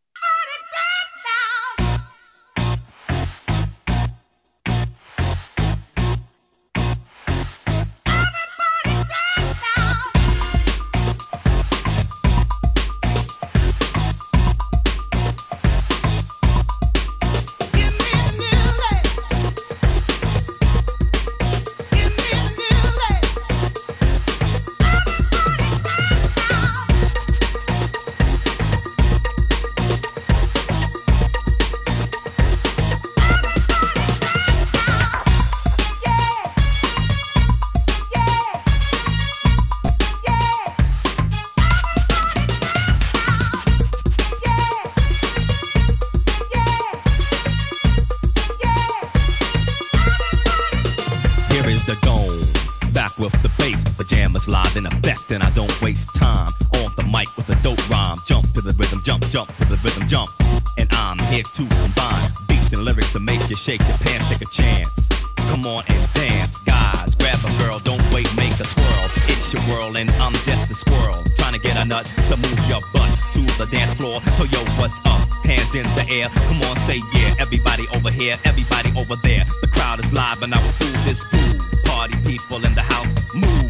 Speaker 8: Here to combine beats and lyrics to make you shake your pants, take a chance. Come on and dance, guys. Grab a girl, don't wait, make a twirl. It's your world, and I'm just a squirrel. Trying to get a nut to move your butt to the dance floor. So, yo, what's up? Hands in the air. Come on, say yeah. Everybody over here, everybody over there. The crowd is live, and I will do this groove. Party people in the house, move.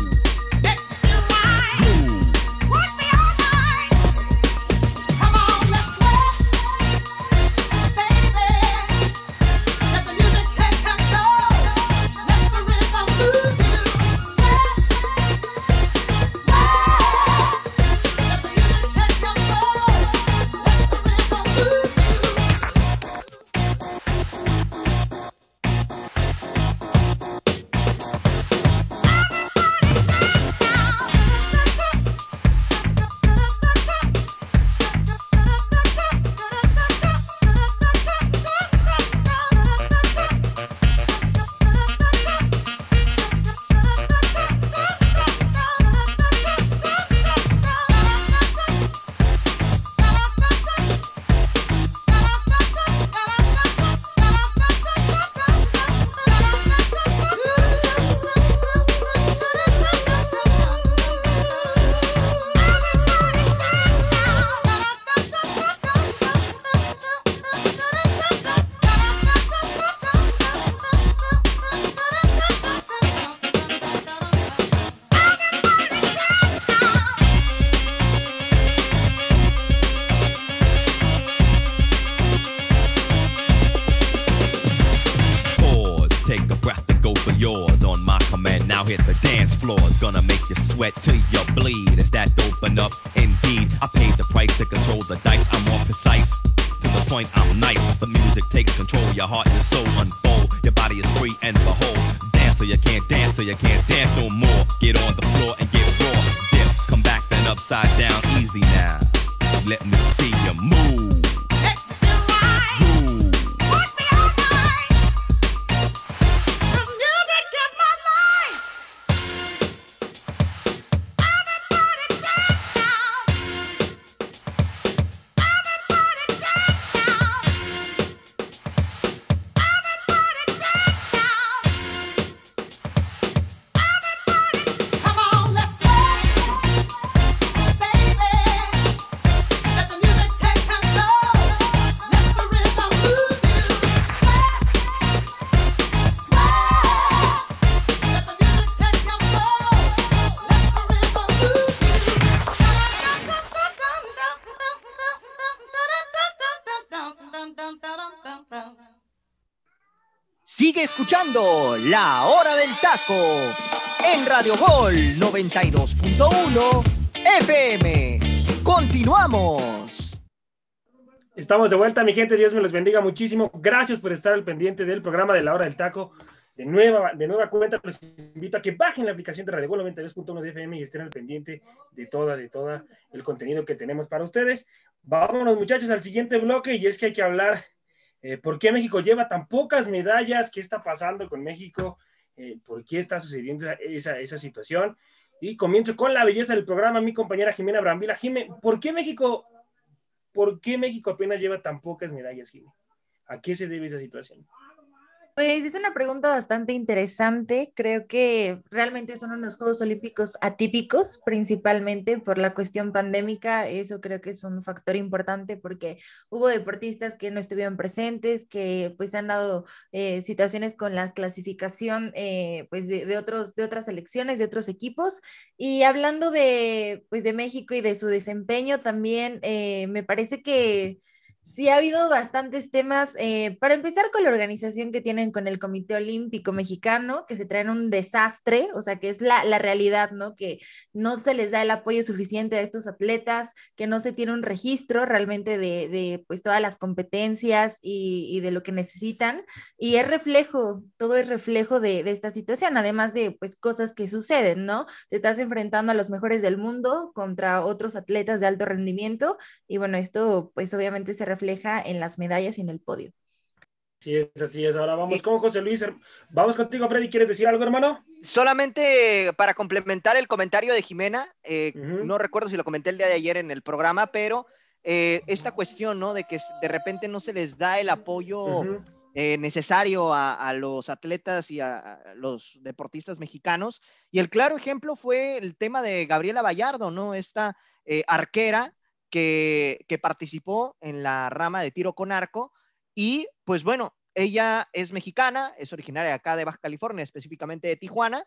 Speaker 4: Escuchando La Hora del Taco en Radio Gol 92.1 FM. Continuamos.
Speaker 1: Estamos de vuelta, mi gente. Dios me los bendiga muchísimo. Gracias por estar al pendiente del programa de la hora del taco. De nueva, de nueva cuenta, los invito a que bajen la aplicación de Radio Gol 92.1 de FM y estén al pendiente de toda, de toda el contenido que tenemos para ustedes. Vámonos, muchachos, al siguiente bloque y es que hay que hablar eh, por qué México lleva tan pocas medallas, qué está pasando con México, eh, por qué está sucediendo esa, situación. Y comienzo con la belleza del programa, mi compañera Jimena Brambila. Jimé, ¿por qué México, por qué México apenas lleva tan pocas medallas, Jimé? ¿A qué se debe esa situación?
Speaker 5: Pues es una pregunta bastante interesante. Creo que realmente son unos Juegos Olímpicos atípicos, principalmente por la cuestión pandémica. Eso creo que es un factor importante porque hubo deportistas que no estuvieron presentes, que pues han dado eh, situaciones con la clasificación eh, pues de, de, otros, de otras selecciones, de otros equipos. Y hablando de, pues de México y de su desempeño también, eh, me parece que Sí, ha habido bastantes temas. Eh, para empezar con la organización que tienen con el Comité Olímpico Mexicano, que se traen un desastre, o sea, que es la, la, realidad, ¿no? Que no se les da el apoyo suficiente a estos atletas, que no se tiene un registro realmente de, de pues, todas las competencias y, de lo que necesitan. Y es reflejo, todo es reflejo de, de, esta situación, además de pues cosas que suceden, ¿no? Te estás enfrentando a los mejores del mundo contra otros atletas de alto rendimiento y bueno, esto pues obviamente se refleja en las medallas y en el podio.
Speaker 1: Sí, es así es. Ahora vamos con José Luis. Vamos contigo, Freddy. ¿Quieres decir algo, hermano?
Speaker 4: Solamente para complementar el comentario de Jimena, eh, no recuerdo si lo comenté el día de ayer en el programa, pero eh, esta cuestión, ¿no? De que de repente no se les da el apoyo eh, necesario a, los atletas y a, los deportistas mexicanos. Y el claro ejemplo fue el tema de Gabriela Vallardo, ¿no? Esta arquera que, participó en la rama de tiro con arco y pues bueno, ella es mexicana, es originaria acá de Baja California, específicamente de Tijuana.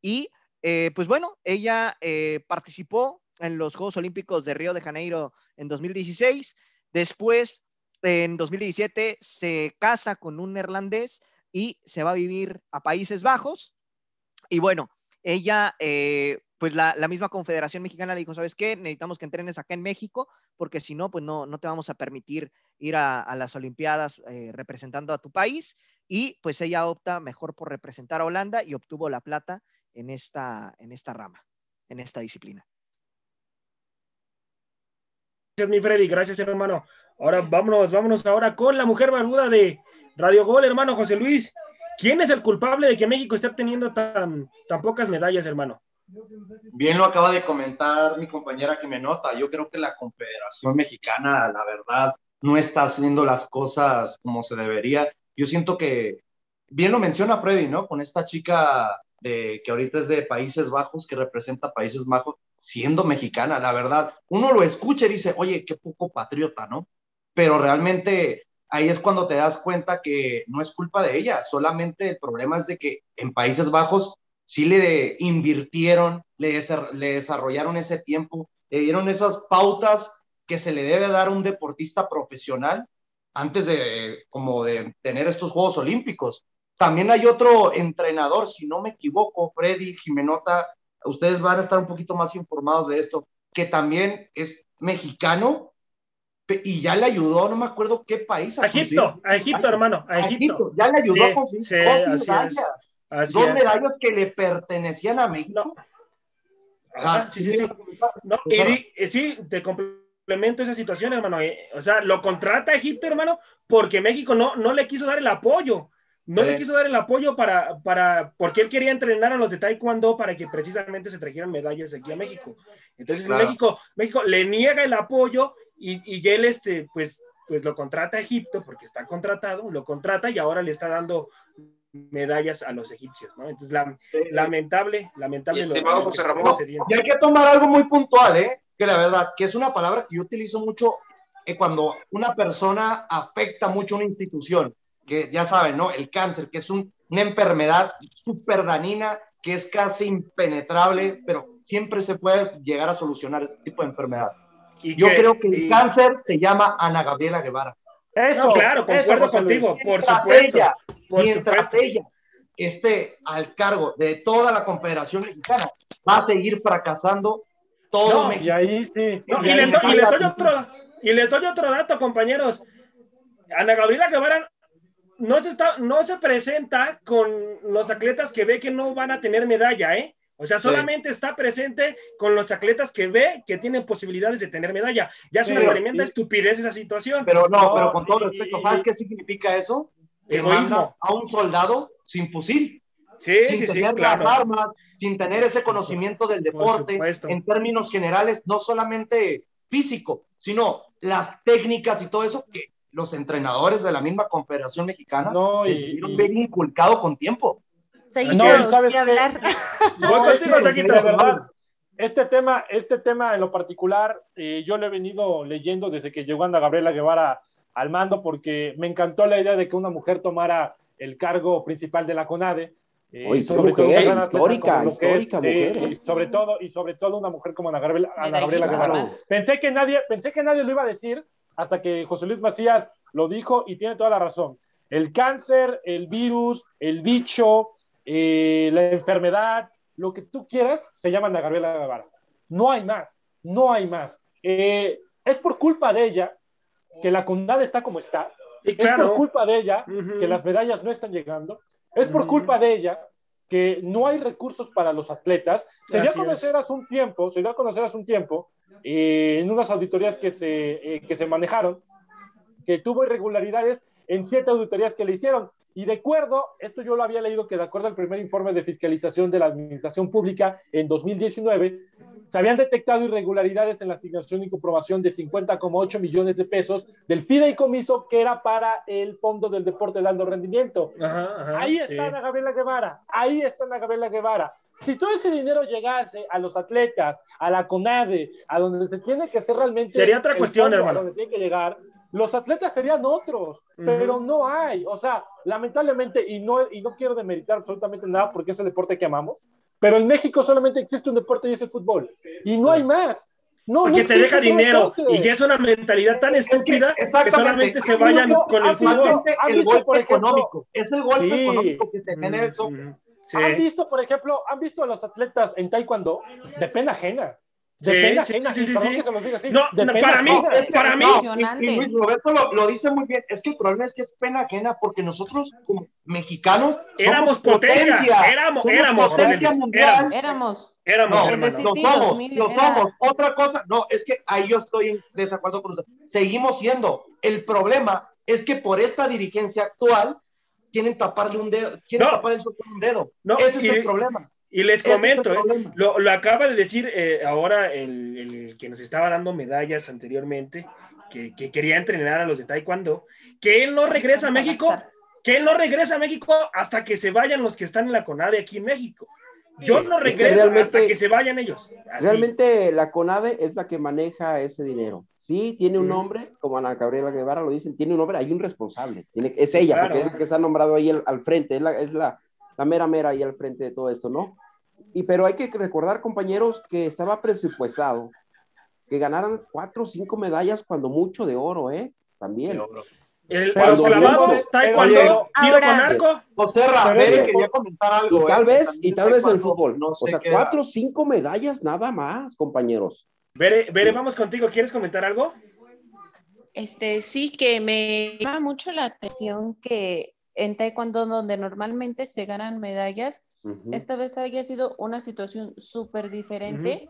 Speaker 4: Y eh, pues bueno, ella eh, participó en los Juegos Olímpicos de Río de Janeiro en 2016. Después, en 2017, se casa con un neerlandés y se va a vivir a Países Bajos. Y bueno, ella eh, pues la, misma Confederación Mexicana le dijo, ¿sabes qué? Necesitamos que entrenes acá en México, porque si no, pues no, no te vamos a permitir ir a, las Olimpiadas eh, representando a tu país. Y pues ella opta mejor por representar a Holanda y obtuvo la plata en esta, en esta rama, en esta disciplina.
Speaker 1: Gracias, mi Freddy, gracias, hermano. Ahora vámonos, vámonos ahora con la mujer barbuda de Radio Gol, hermano José Luis. ¿Quién es el culpable de que México esté obteniendo tan, tan pocas medallas, hermano?
Speaker 3: Bien lo acaba de comentar mi compañera que me nota. Yo creo que la Confederación Mexicana, la verdad, no está haciendo las cosas como se debería. Yo siento que, bien lo menciona Freddy, ¿no? Con esta chica de, que ahorita es de Países Bajos, que representa Países Bajos, siendo mexicana, la verdad. Uno lo escucha y dice, oye, qué poco patriota, ¿no? Pero realmente ahí es cuando te das cuenta que no es culpa de ella, solamente el problema es de que en Países Bajos sí le invirtieron, le, desarrollaron ese tiempo, le dieron esas pautas que se le debe dar a un deportista profesional antes de como de tener estos Juegos Olímpicos. También hay otro entrenador, si no me equivoco, Freddy Jimenota, ustedes van a estar un poquito más informados de esto, que también es mexicano y ya le ayudó, no me acuerdo qué país.
Speaker 1: A, Egipto, a Egipto, hermano, a Egipto.
Speaker 3: Ya le ayudó a conseguir dos dos medallas que le pertenecían a México.
Speaker 1: Ah, sí, sí, sí. y, sí, te complemento esa situación, hermano. Eh, o sea, lo contrata Egipto, hermano, porque México no, no le quiso dar el apoyo. No le quiso dar el apoyo para, para, porque él quería entrenar a los de Taekwondo para que precisamente se trajeran medallas aquí a México. Entonces, México, México le niega el apoyo y, y él, este, pues, pues lo contrata a Egipto porque está contratado, lo contrata y ahora le está dando medallas a los egipcios, ¿no? Entonces, lamentable, lamentable.
Speaker 3: Y, hay que tomar algo muy puntual, ¿eh? Que la verdad, que es una palabra que yo utilizo mucho eh, cuando una persona afecta mucho a una institución, que ya saben, ¿no? El cáncer, que es una enfermedad súper danina, que es casi impenetrable, pero siempre se puede llegar a solucionar este tipo de enfermedad. ¿Y yo creo que el cáncer se llama Ana Gabriela Guevara.
Speaker 1: Eso, claro, concuerdo contigo, por supuesto.
Speaker 3: mientras ella esté al cargo de toda la Confederación Mexicana, va a seguir fracasando todo México.
Speaker 2: Y ahí sí.
Speaker 1: y, les doy, otro, y les doy otro dato, compañeros. Ana Gabriela Guevara no se, está, no se presenta con los atletas que ve que no van a tener medalla, ¿eh? O sea, solamente está presente con los atletas que ve que tienen posibilidades de tener medalla. Ya es una tremenda estupidez esa situación.
Speaker 3: Pero no, pero con todo respeto, ¿sabes qué significa eso? Que mandas a un soldado sin fusil.
Speaker 1: Sí,
Speaker 3: sin
Speaker 1: sí,
Speaker 3: tener
Speaker 1: sí,
Speaker 3: las armas, sin tener ese conocimiento del deporte, en términos generales, no solamente físico, sino las técnicas y todo eso que los entrenadores de la misma Confederación Mexicana no, y, bien inculcado con tiempo
Speaker 5: no, ¿sabes hablar.
Speaker 2: este tema, este tema en lo particular, eh, yo lo he venido leyendo desde que llegó Ana Gabriela Guevara al mando, porque me encantó la idea de que una mujer tomara el cargo principal de la CONADE.
Speaker 6: Eh, sobre todo histórica, histórica mujer.
Speaker 2: y sobre todo y sobre todo una mujer como Ana Gabriela, Guevara. Pensé que nadie, pensé que nadie lo iba a decir hasta que José Luis Macías lo dijo y tiene toda la razón. El cáncer, el virus, el bicho, eh, la enfermedad, lo que tú quieras, se llama Ana Gabriela Guevara. No hay más, no hay más. Eh, es por culpa de ella que la condada está como está. es por culpa de ella que las medallas no están llegando. Es por culpa de ella que no hay recursos para los atletas. Se dio a conocer hace un tiempo, se dio a conocer hace un tiempo, eh, en unas auditorías que se, que se manejaron, que tuvo irregularidades en siete auditorías que le hicieron. Y de acuerdo, esto yo lo había leído que de acuerdo al primer informe de fiscalización de la Administración Pública en 2019, se habían detectado irregularidades en la asignación y comprobación de 50,8 millones de pesos del fideicomiso que era para el Fondo del Deporte dando rendimiento.
Speaker 1: Ajá, ajá,
Speaker 2: ahí
Speaker 1: sí.
Speaker 2: está Ana Gabriela Guevara, ahí está Ana Gabriela Guevara. Si todo ese dinero llegase a los atletas, a la CONADE, a donde se tiene que hacer realmente...
Speaker 1: Sería otra cuestión,
Speaker 2: fondo,
Speaker 1: hermano.
Speaker 2: A donde tiene que llegar, los atletas serían otros, pero no hay. O sea, lamentablemente, y no, y no quiero demeritar absolutamente nada porque es el deporte que amamos, pero en México solamente existe un deporte y es el fútbol. Y no hay más. No,
Speaker 1: Porque
Speaker 2: no
Speaker 1: te deja dinero
Speaker 2: deporte.
Speaker 1: y ya es una mentalidad tan estúpida que,
Speaker 3: exactamente.
Speaker 1: solamente se vayan
Speaker 2: Yo-
Speaker 1: con el fútbol.
Speaker 3: Actualmente
Speaker 2: ¿Han
Speaker 3: el
Speaker 2: visto,
Speaker 3: golpe
Speaker 2: por ejemplo?
Speaker 3: económico, es el golpe
Speaker 2: Sí.
Speaker 3: económico que te genera el soccer.
Speaker 1: Sí.
Speaker 2: ¿Han visto, por ejemplo, han visto a los atletas en taekwondo de pena ajena?
Speaker 1: Sí, sí, sí, sí, No, no, para mí,
Speaker 2: ajena.
Speaker 3: es que-
Speaker 1: para mí-
Speaker 3: no, y, y Luis Roberto lo, lo dice muy bien, es que el problema es que es pena ajena porque nosotros como mexicanos somos
Speaker 1: Éramos potencia, éramos-
Speaker 3: somos
Speaker 1: éramos,
Speaker 3: potencia
Speaker 1: éramos,
Speaker 3: mundial.
Speaker 7: Éramos.
Speaker 1: Éramos,
Speaker 3: No,
Speaker 7: sí,
Speaker 3: somos,
Speaker 7: 2000
Speaker 3: lo
Speaker 7: era-
Speaker 3: somos. Otra cosa, no, es que ahí yo estoy en desacuerdo con usted. Seguimos siendo. El problema es que por esta dirigencia actual quieren taparle un dedo, quieren
Speaker 1: No.
Speaker 3: tapar el sol con un dedo.
Speaker 1: No,
Speaker 3: Ese es
Speaker 1: y-
Speaker 3: el problema.
Speaker 1: Y les comento, ¿eh? lo, lo acaba de decir eh, ahora el, el que nos estaba dando medallas anteriormente, que, que quería entrenar a los de Taekwondo, que él no regresa a México, que él no regresa a México hasta que se vayan los que están en la CONADE aquí en México. Yo no
Speaker 6: Es que
Speaker 1: regreso hasta que se vayan ellos. Así.
Speaker 6: Realmente la CONADE es la que maneja ese dinero. Sí, tiene un nombre, como Ana Gabriela Guevara lo dicen, tiene un nombre, hay un responsable. Tiene, es ella,
Speaker 1: Claro.
Speaker 6: porque es la que está nombrado ahí al, al frente, es, la, es la, la mera mera ahí al frente de todo esto, ¿no? Y pero hay que recordar, compañeros, que estaba presupuestado que ganaran cuatro o cinco medallas, cuando mucho de oro, ¿eh? También.
Speaker 1: El-
Speaker 2: Pero
Speaker 1: los clavados, Taekwondo, tiro
Speaker 5: ahora-
Speaker 1: con arco.
Speaker 3: José
Speaker 2: que-
Speaker 3: quería comentar algo.
Speaker 6: Y tal
Speaker 3: ¿eh?
Speaker 6: vez, y tal vez en el fútbol.
Speaker 3: No
Speaker 6: o
Speaker 3: sé
Speaker 6: sea,
Speaker 3: qué
Speaker 6: cuatro o cinco medallas nada más, compañeros.
Speaker 1: Bere, Bere, vamos contigo. ¿Quieres comentar algo?
Speaker 7: Este, sí, que me llama mucho la atención que en Taekwondo, donde normalmente se ganan medallas, Esta vez haya sido una situación súper diferente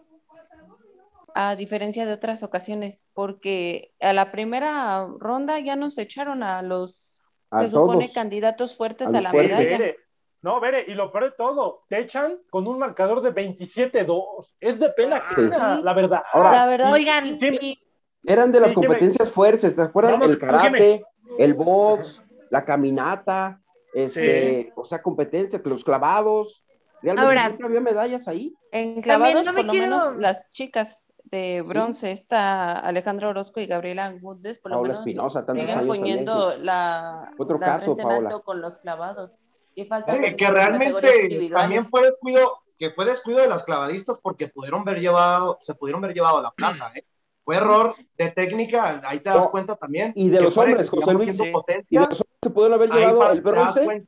Speaker 7: a diferencia de otras ocasiones, porque a la primera ronda ya nos echaron a los,
Speaker 6: A
Speaker 7: se supone,
Speaker 6: todos.
Speaker 7: candidatos fuertes
Speaker 6: A
Speaker 7: la
Speaker 6: fuertes.
Speaker 7: medalla.
Speaker 2: Bere, no, Bere, y lo peor de todo, te echan con un marcador de 27-2. Es de pena
Speaker 6: Sí.
Speaker 2: ajena, la verdad.
Speaker 6: Ahora,
Speaker 7: La verdad,
Speaker 5: Oigan,
Speaker 2: Sí.
Speaker 5: y
Speaker 6: Eran de las
Speaker 2: Sí, dime.
Speaker 6: competencias fuertes, ¿te acuerdas?
Speaker 1: Vamos,
Speaker 6: el karate, el box, la caminata, este, o sea, competencia, los clavados. Realmente
Speaker 5: Ahora-
Speaker 6: siempre había medallas ahí.
Speaker 7: En clavados,
Speaker 5: no me
Speaker 7: por lo
Speaker 5: quiero-
Speaker 7: menos las chicas de bronce, está Alejandra Orozco y Gabriela Gúndez, por lo
Speaker 6: Paola
Speaker 7: menos
Speaker 6: Espinosa, tantos
Speaker 7: siguen poniendo
Speaker 6: también.
Speaker 7: la,
Speaker 6: Otro
Speaker 7: la
Speaker 6: caso,
Speaker 7: frente en
Speaker 6: Paola.
Speaker 7: alto con los clavados. Y falta
Speaker 3: Eh, que
Speaker 7: categorías
Speaker 3: realmente también fue descuido, que fue descuido de las clavadistas porque pudieron haber llevado, se pudieron haber llevado la plata, ¿eh? Fue error de técnica, ahí te das
Speaker 6: No,
Speaker 3: cuenta también.
Speaker 6: y de los hombres, José Luis,
Speaker 4: sí.
Speaker 6: Y
Speaker 3: potencia,
Speaker 6: de los hombres se pudieron haber llevado el bronce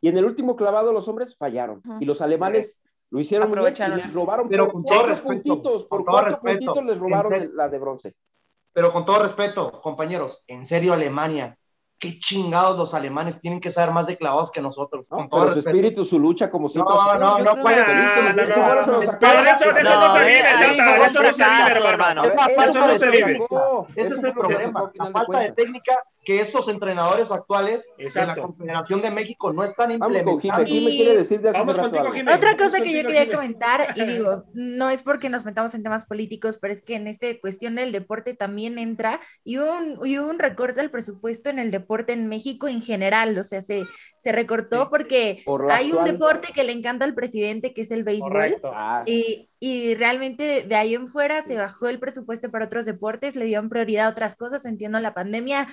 Speaker 6: y en el último clavado los hombres fallaron. Y los alemanes lo hicieron muy bien y les robaron
Speaker 3: Pero
Speaker 6: por
Speaker 3: con todo respeto,
Speaker 6: puntitos, por
Speaker 3: con todo
Speaker 6: cuatro
Speaker 3: respeto,
Speaker 6: puntitos les robaron la de bronce.
Speaker 3: Pero con todo respeto, compañeros, en serio, Alemania, qué chingados los alemanes tienen que saber más de clavados que nosotros.
Speaker 6: ¿no?
Speaker 3: Con todo
Speaker 6: Pero su espíritu, su lucha, como siempre.
Speaker 3: No, no, no puede
Speaker 1: Ah, no,
Speaker 6: sacaron.
Speaker 1: Pero eso, no,
Speaker 4: No,
Speaker 1: se vive, eso no se vive, hermano.
Speaker 3: Eso
Speaker 1: no se vive.
Speaker 3: Ese es el problema, la falta de técnica que estos entrenadores actuales de la. Confederación de México no están implementando.
Speaker 5: Otra cosa que yo quería comentar, y digo, no es porque nos metamos en temas políticos, pero es que en esta cuestión del deporte también entra y un, y un recorte del presupuesto en el deporte en México en general, o sea, se, se recortó porque
Speaker 6: Por
Speaker 5: hay un
Speaker 6: actual-
Speaker 5: deporte que le encanta al presidente, que es el béisbol.
Speaker 6: Ah,
Speaker 5: Y, y realmente de ahí en fuera se bajó el presupuesto para otros deportes, le dieron prioridad a otras cosas, entiendo la pandemia,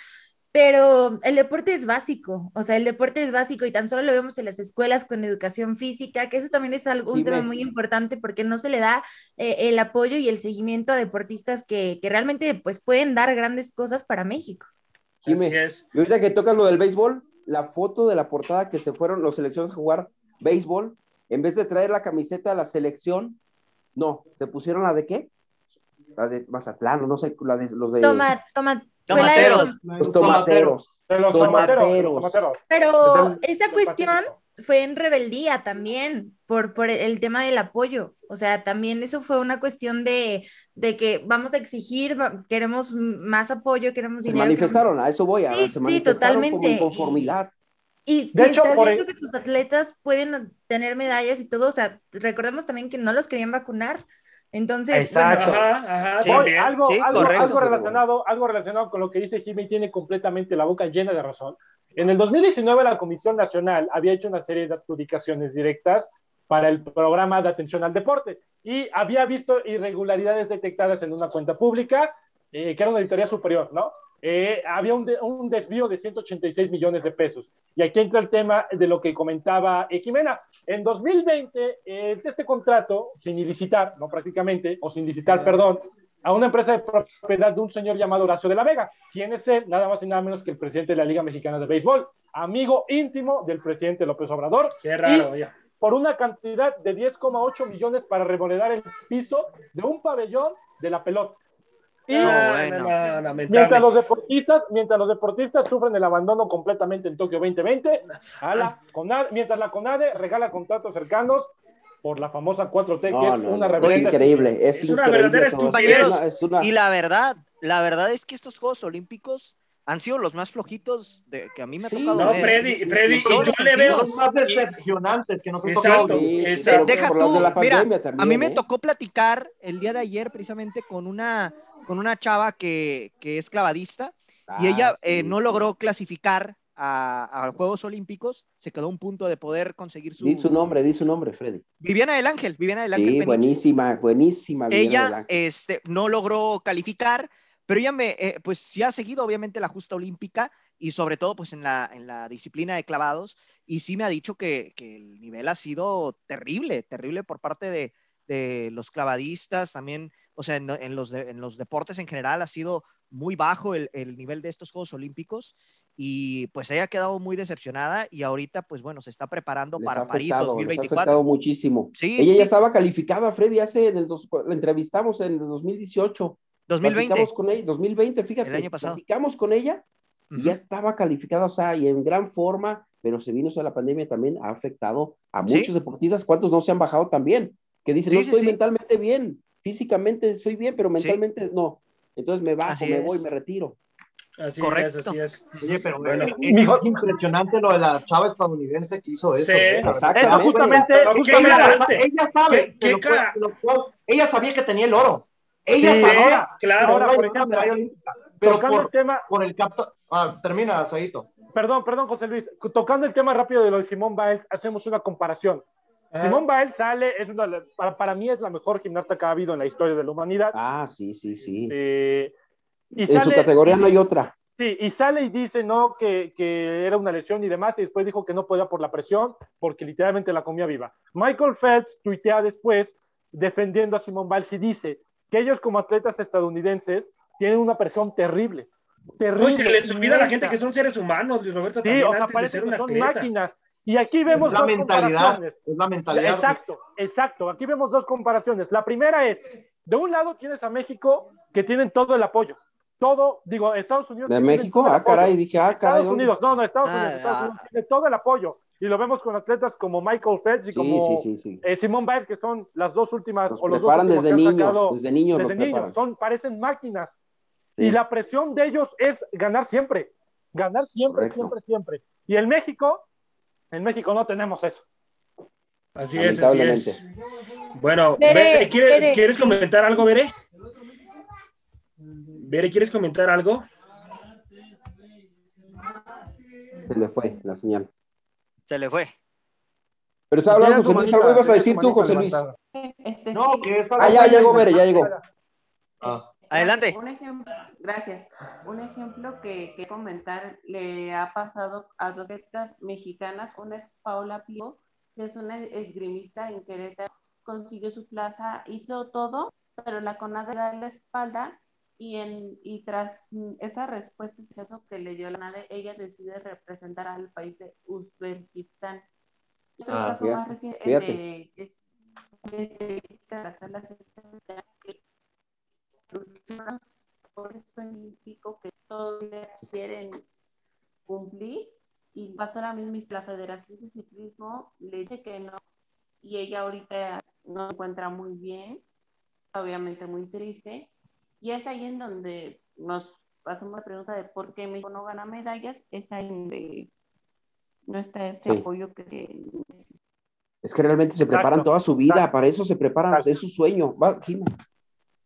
Speaker 5: pero el deporte es básico, o sea, el deporte es básico y tan solo lo vemos en las escuelas con educación física, que eso también es algo, un
Speaker 6: Jime.
Speaker 5: tema muy importante porque no se le da eh, el apoyo y el seguimiento a deportistas que, que realmente pues pueden dar grandes cosas para México.
Speaker 6: Jimé,
Speaker 1: Así es.
Speaker 6: Y ahorita que tocas lo del béisbol, la foto de la portada que se fueron los selecciones a jugar béisbol, en vez de traer la camiseta de la selección, no, se pusieron la de qué? La de Mazatlán, no sé, la de los de
Speaker 5: Toma, toma,
Speaker 4: Tomateros.
Speaker 6: los tomateros.
Speaker 2: Los
Speaker 6: Tomateros.
Speaker 2: tomateros. los tomateros.
Speaker 5: pero esa cuestión
Speaker 2: Pacífico.
Speaker 5: Fue en rebeldía también por, por el tema del apoyo. O sea, también eso fue una cuestión de, de que vamos a exigir, queremos más apoyo, queremos
Speaker 6: Se
Speaker 5: dinero.
Speaker 6: manifestaron, a eso voy, a,
Speaker 5: Sí,
Speaker 6: se
Speaker 5: sí, totalmente.
Speaker 6: inconformidad.
Speaker 5: Y
Speaker 2: De
Speaker 5: si
Speaker 2: hecho, por el-
Speaker 5: que tus atletas pueden tener medallas y todo, o sea, recordemos también que no los querían vacunar. Entonces, bueno,
Speaker 2: Exacto.
Speaker 1: Ajá, ajá,
Speaker 4: Sí.
Speaker 2: Voy, algo,
Speaker 4: Sí,
Speaker 2: algo,
Speaker 4: correcto.
Speaker 2: algo relacionado, algo relacionado con lo que dice Jimmy tiene completamente la boca llena de razón. En el 2019 la Comisión Nacional había hecho una serie de adjudicaciones directas para el programa de atención al deporte y había visto irregularidades detectadas en una cuenta pública eh, que era una auditoría superior, ¿no? Eh, había un, de- un desvío de 186 millones de pesos. Y aquí entra el tema de lo que comentaba eh, Jimena. En 2020, eh, este contrato, sin licitar, no prácticamente, o sin licitar, perdón, a una empresa de propiedad de un señor llamado Horacio de la Vega. ¿Quién es él? Nada más y nada menos que el presidente de la Liga Mexicana de Béisbol, amigo íntimo del presidente López Obrador,
Speaker 1: Qué raro, ya.
Speaker 2: por una cantidad de 10,8 millones para remodelar el piso de un pabellón de la pelota. Y
Speaker 4: No,
Speaker 1: Ah,
Speaker 4: bueno.
Speaker 1: no, no,
Speaker 2: mientras los deportistas, mientras los deportistas sufren el abandono completamente en Tokio 2020, a la CONADE- mientras la CONADE regala contratos cercanos por la famosa 4T,
Speaker 6: No,
Speaker 2: que es
Speaker 6: no,
Speaker 2: una
Speaker 6: no, es
Speaker 2: reverenda
Speaker 6: increíble, es,
Speaker 1: Es una
Speaker 6: increíble
Speaker 1: verdadera
Speaker 6: todo esto.
Speaker 4: estupidez.
Speaker 6: Es una- es una-
Speaker 4: Y la verdad, la verdad es que estos Juegos Olímpicos han sido los más flojitos de, que a mí me ha
Speaker 6: Sí,
Speaker 4: tocado
Speaker 1: No,
Speaker 4: ver.
Speaker 1: Freddy, Freddy, y yo
Speaker 4: los
Speaker 1: le veo.
Speaker 3: Son más decepcionantes que nos han
Speaker 1: Exacto.
Speaker 3: tocado.
Speaker 6: Sí, sí,
Speaker 1: Exacto.
Speaker 4: Deja tú,
Speaker 6: de
Speaker 4: mira,
Speaker 6: pandemia
Speaker 4: A
Speaker 6: también,
Speaker 4: mí me
Speaker 6: ¿eh?
Speaker 4: tocó platicar el día de ayer precisamente con una, con una chava que, que es clavadista y
Speaker 6: Ah,
Speaker 4: ella
Speaker 6: sí,
Speaker 4: eh, no logró clasificar a, a los Juegos Olímpicos, se quedó a un punto de poder conseguir su...
Speaker 6: Di su nombre, di su nombre, Freddy.
Speaker 4: Viviana del Ángel, Viviana del Ángel
Speaker 6: Sí, buenísima, buenísima. Viviana
Speaker 4: ella este, no logró calificar, pero ella me, eh, pues sí ha seguido obviamente la justa olímpica y sobre todo pues en la, en la disciplina de clavados y sí me ha dicho que, que el nivel ha sido terrible, terrible por parte de, de los clavadistas, también, o sea, en, en los, de- en los deportes en general ha sido muy bajo el, el nivel de estos Juegos Olímpicos y pues ella ha quedado muy decepcionada y ahorita pues bueno, se está preparando
Speaker 6: Les
Speaker 4: para
Speaker 6: ha
Speaker 4: París
Speaker 6: afectado, les ha
Speaker 4: 2024.
Speaker 6: afectado muchísimo.
Speaker 4: Sí,
Speaker 6: Ella
Speaker 4: sí.
Speaker 6: ya estaba calificada, Freddy, hace en el dos, la entrevistamos en el 2018.
Speaker 4: 2020.
Speaker 6: Platicamos con ella, 2020, fíjate.
Speaker 4: El año pasado.
Speaker 6: Platicamos con ella y
Speaker 4: Ujú.
Speaker 6: ya estaba calificada, o sea, y en gran forma, pero se vino o sea, la pandemia también, ha afectado a
Speaker 4: Sí.
Speaker 6: muchos deportistas. ¿Cuántos no se han bajado también? Que dicen,
Speaker 4: Sí,
Speaker 6: no
Speaker 4: sí,
Speaker 6: estoy
Speaker 4: sí.
Speaker 6: mentalmente bien, físicamente soy bien, pero mentalmente no. Entonces me bajo,
Speaker 4: Así
Speaker 6: me
Speaker 4: es.
Speaker 6: voy, me retiro.
Speaker 1: Así
Speaker 4: Correcto.
Speaker 1: es, así es.
Speaker 3: Oye, pero
Speaker 1: Bueno.
Speaker 3: eh, es,
Speaker 2: Mijo-
Speaker 3: es impresionante lo de la chava estadounidense que hizo eso.
Speaker 1: Sí.
Speaker 3: ¿eh?
Speaker 6: Exactamente.
Speaker 2: Justamente, justamente-
Speaker 3: Ella, ella sabe,
Speaker 1: ¿Qué- qué
Speaker 3: lo
Speaker 1: cara?
Speaker 3: que lo fue- ella sabía que tenía el oro. Ella
Speaker 2: Sí,
Speaker 3: sabía.
Speaker 1: claro.
Speaker 2: Ahora, por ejemplo.
Speaker 3: Pero
Speaker 2: tocando el
Speaker 3: por,
Speaker 2: tema,
Speaker 3: por el capto. Ah, termina, Saito.
Speaker 2: perdón, perdón, José Luis, tocando el tema rápido de lo de Simón Biles, hacemos una comparación. Simón Biles sale, es una, para, para mí es la mejor gimnasta que ha habido en la historia de la humanidad.
Speaker 6: Ah, sí, sí, sí.
Speaker 2: Eh, y
Speaker 6: en su
Speaker 2: sale-
Speaker 6: categoría no hay otra.
Speaker 2: Sí, y sale y dice, no, que, que era una lesión y demás, y después dijo que no podía por la presión, porque literalmente la comía viva. Michael Phelps tuitea después, defendiendo a Simone Biles, y dice que ellos como atletas estadounidenses tienen una presión terrible. Terrible.
Speaker 1: Uy, se les olvida a la gente que son seres humanos, Luis Roberto,
Speaker 2: Sí,
Speaker 1: también
Speaker 2: o sea,
Speaker 1: antes de ser
Speaker 2: que
Speaker 1: un
Speaker 2: son
Speaker 1: atleta.
Speaker 2: máquinas. Y aquí vemos
Speaker 3: Es la
Speaker 2: dos
Speaker 3: mentalidad.
Speaker 2: comparaciones.
Speaker 3: Es la mentalidad.
Speaker 2: Exacto, exacto. Aquí vemos dos comparaciones. La primera es, de un lado tienes a México que tienen todo el apoyo. Todo, digo, Estados Unidos.
Speaker 6: ¿De México?
Speaker 2: el
Speaker 6: Ah, caray, dije, ah, caray.
Speaker 2: Estados. Unidos, no, no, Estados
Speaker 4: Ah,
Speaker 2: Unidos, Estados
Speaker 4: ah.
Speaker 2: Unidos tiene todo el apoyo. Y lo vemos con atletas como Michael Phelps y
Speaker 6: Sí,
Speaker 2: como
Speaker 6: sí, sí, sí.
Speaker 2: eh, Simone Biles, que son las dos últimas,
Speaker 6: Los
Speaker 2: o los dos
Speaker 6: preparan
Speaker 2: últimos
Speaker 6: desde niños,
Speaker 2: sacado
Speaker 6: desde niños los
Speaker 2: desde niños.
Speaker 6: preparan.
Speaker 2: Son, parecen máquinas.
Speaker 6: Sí.
Speaker 2: Y la presión de ellos es ganar siempre. Ganar siempre,
Speaker 6: Correcto.
Speaker 2: siempre, siempre. Y en México, en México no tenemos eso.
Speaker 1: Así es, así es. Bueno,
Speaker 5: Bere,
Speaker 1: Bere, ¿quiere-
Speaker 5: Bere,
Speaker 1: ¿quieres comentar algo, Bere? Bere, ¿quieres comentar algo?
Speaker 6: Se le fue la señal.
Speaker 4: Se le fue.
Speaker 6: Pero estaba hablando José Luis, algo ibas a decir tú, José Luis.
Speaker 7: Este,
Speaker 3: No, que es
Speaker 6: Ah, ya llegó, Bere, ya llegó.
Speaker 3: Ah.
Speaker 4: Adelante.
Speaker 7: Un ejemplo, gracias. Un ejemplo que, que comentar le ha pasado a dos atletas mexicanas. Una es Paula Pío, que es una esgrimista en Querétaro, consiguió su plaza, hizo todo, pero la CONADE da la espalda y, en, y tras esa respuesta eso que le dio la CONADE, ella decide representar al país de Uzbekistán. Y otro
Speaker 3: Ah,
Speaker 7: caso
Speaker 6: fíjate,
Speaker 7: más reciente es de, es, es de las por esto olímpico que todos quieren cumplir y pasó la misma la Federación de Ciclismo le dice que no y ella ahorita no se encuentra muy bien, obviamente muy triste y es ahí en donde nos pasamos la pregunta de por qué México no gana medallas, es ahí donde no está ese
Speaker 6: Sí.
Speaker 7: apoyo que se necesita.
Speaker 6: Es que realmente se preparan
Speaker 2: Exacto.
Speaker 6: toda su vida,
Speaker 2: Exacto.
Speaker 6: para eso se preparan,
Speaker 2: Exacto.
Speaker 6: es su sueño. Va.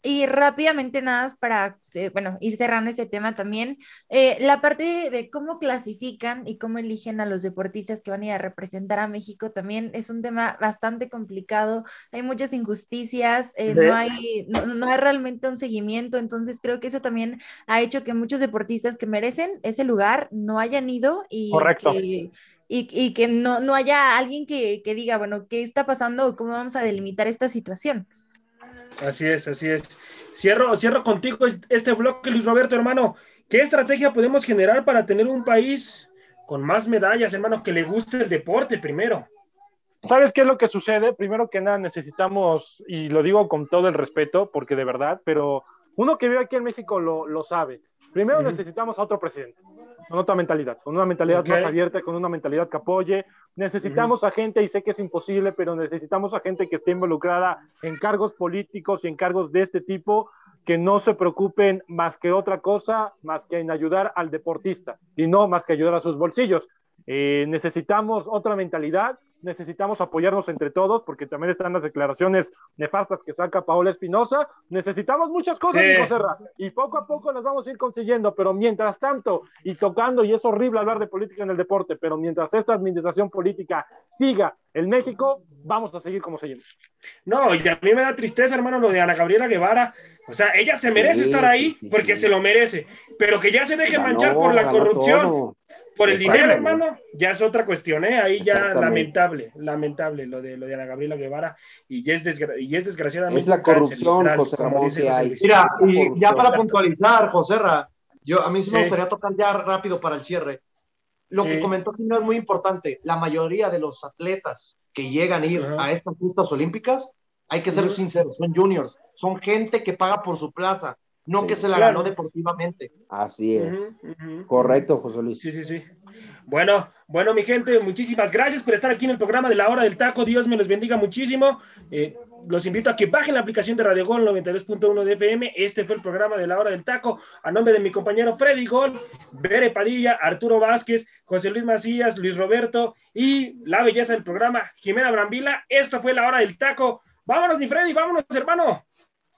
Speaker 5: Y rápidamente nada más para, eh, bueno, ir cerrando este tema también, eh, la parte de cómo clasifican y cómo eligen a los deportistas que van a ir a representar a México también es un tema bastante complicado, hay muchas injusticias, eh, no, hay, no, no hay realmente un seguimiento, entonces creo que eso también ha hecho que muchos deportistas que merecen ese lugar no hayan ido y
Speaker 2: Correcto.
Speaker 5: que, y, y que no, no haya alguien que, que diga, bueno, ¿qué está pasando cómo vamos a delimitar esta situación?
Speaker 1: Así es, así es. Cierro, cierro contigo este bloque, Luis Roberto, hermano. ¿Qué estrategia podemos generar para tener un país con más medallas, hermano, que le guste el deporte primero?
Speaker 2: ¿Sabes qué es lo que sucede? Primero que nada necesitamos, y lo digo con todo el respeto, porque de verdad, pero uno que vive aquí en México lo, lo sabe. Primero necesitamos a otro presidente, con otra mentalidad, con una mentalidad
Speaker 1: Ok.
Speaker 2: más abierta, con una mentalidad que apoye. Necesitamos a gente, y sé que es imposible, pero necesitamos a gente que esté involucrada en cargos políticos y en cargos de este tipo, que no se preocupen más que otra cosa, más que en ayudar al deportista, y no más que ayudar a sus bolsillos. Eh, necesitamos otra mentalidad, necesitamos apoyarnos entre todos, porque también están las declaraciones nefastas que saca Paola Espinosa. Necesitamos muchas cosas,
Speaker 1: Sí.
Speaker 2: mi José Ra, y poco a poco las vamos a ir consiguiendo, pero mientras tanto, y tocando, y es horrible hablar de política en el deporte, pero mientras esta administración política siga en México, vamos a seguir como seguimos.
Speaker 1: No, y a mí me da tristeza, hermano, lo de Ana Gabriela Guevara. O sea, ella se
Speaker 6: Sí,
Speaker 1: merece estar ahí
Speaker 6: sí, sí,
Speaker 1: porque
Speaker 6: sí.
Speaker 1: se lo merece, pero que ya se deje
Speaker 6: Ganó,
Speaker 1: manchar por la corrupción,
Speaker 6: todo.
Speaker 1: por el dinero, hermano, ya es otra cuestión, ¿eh? Ahí ya lamentable, lamentable lo de, lo de Ana Gabriela Guevara y es, desgra- y es desgraciadamente
Speaker 6: Es la corrupción,
Speaker 1: literal,
Speaker 6: José
Speaker 1: como
Speaker 6: Ramón,
Speaker 1: dice
Speaker 6: que
Speaker 1: José.
Speaker 3: Mira, y ya para puntualizar, Joserra, yo, a mí sí me gustaría tocar ya rápido para el cierre. Lo que comentó Jimena es muy importante. La mayoría de los atletas que llegan a ir a estas justas olímpicas, hay que ser sinceros, son juniors, son gente que paga por su plaza, no
Speaker 6: Sí.
Speaker 3: que se la
Speaker 1: Claro.
Speaker 3: ganó deportivamente.
Speaker 6: Así es. Correcto, José Luis.
Speaker 1: Sí, sí, sí. Bueno, bueno, mi gente, muchísimas gracias por estar aquí en el programa de la hora del taco. Dios me los bendiga muchísimo. Eh, los invito a que bajen la aplicación de Radio Gol 92.1 de FM. Este fue el programa de la hora del taco. A nombre de mi compañero Freddy Gol, Bere Padilla, Arturo Vázquez, José Luis Macías, Luis Roberto y la belleza del programa, Jimena Brambila. Esto fue la hora del taco. Vámonos, mi Freddy, vámonos, hermano.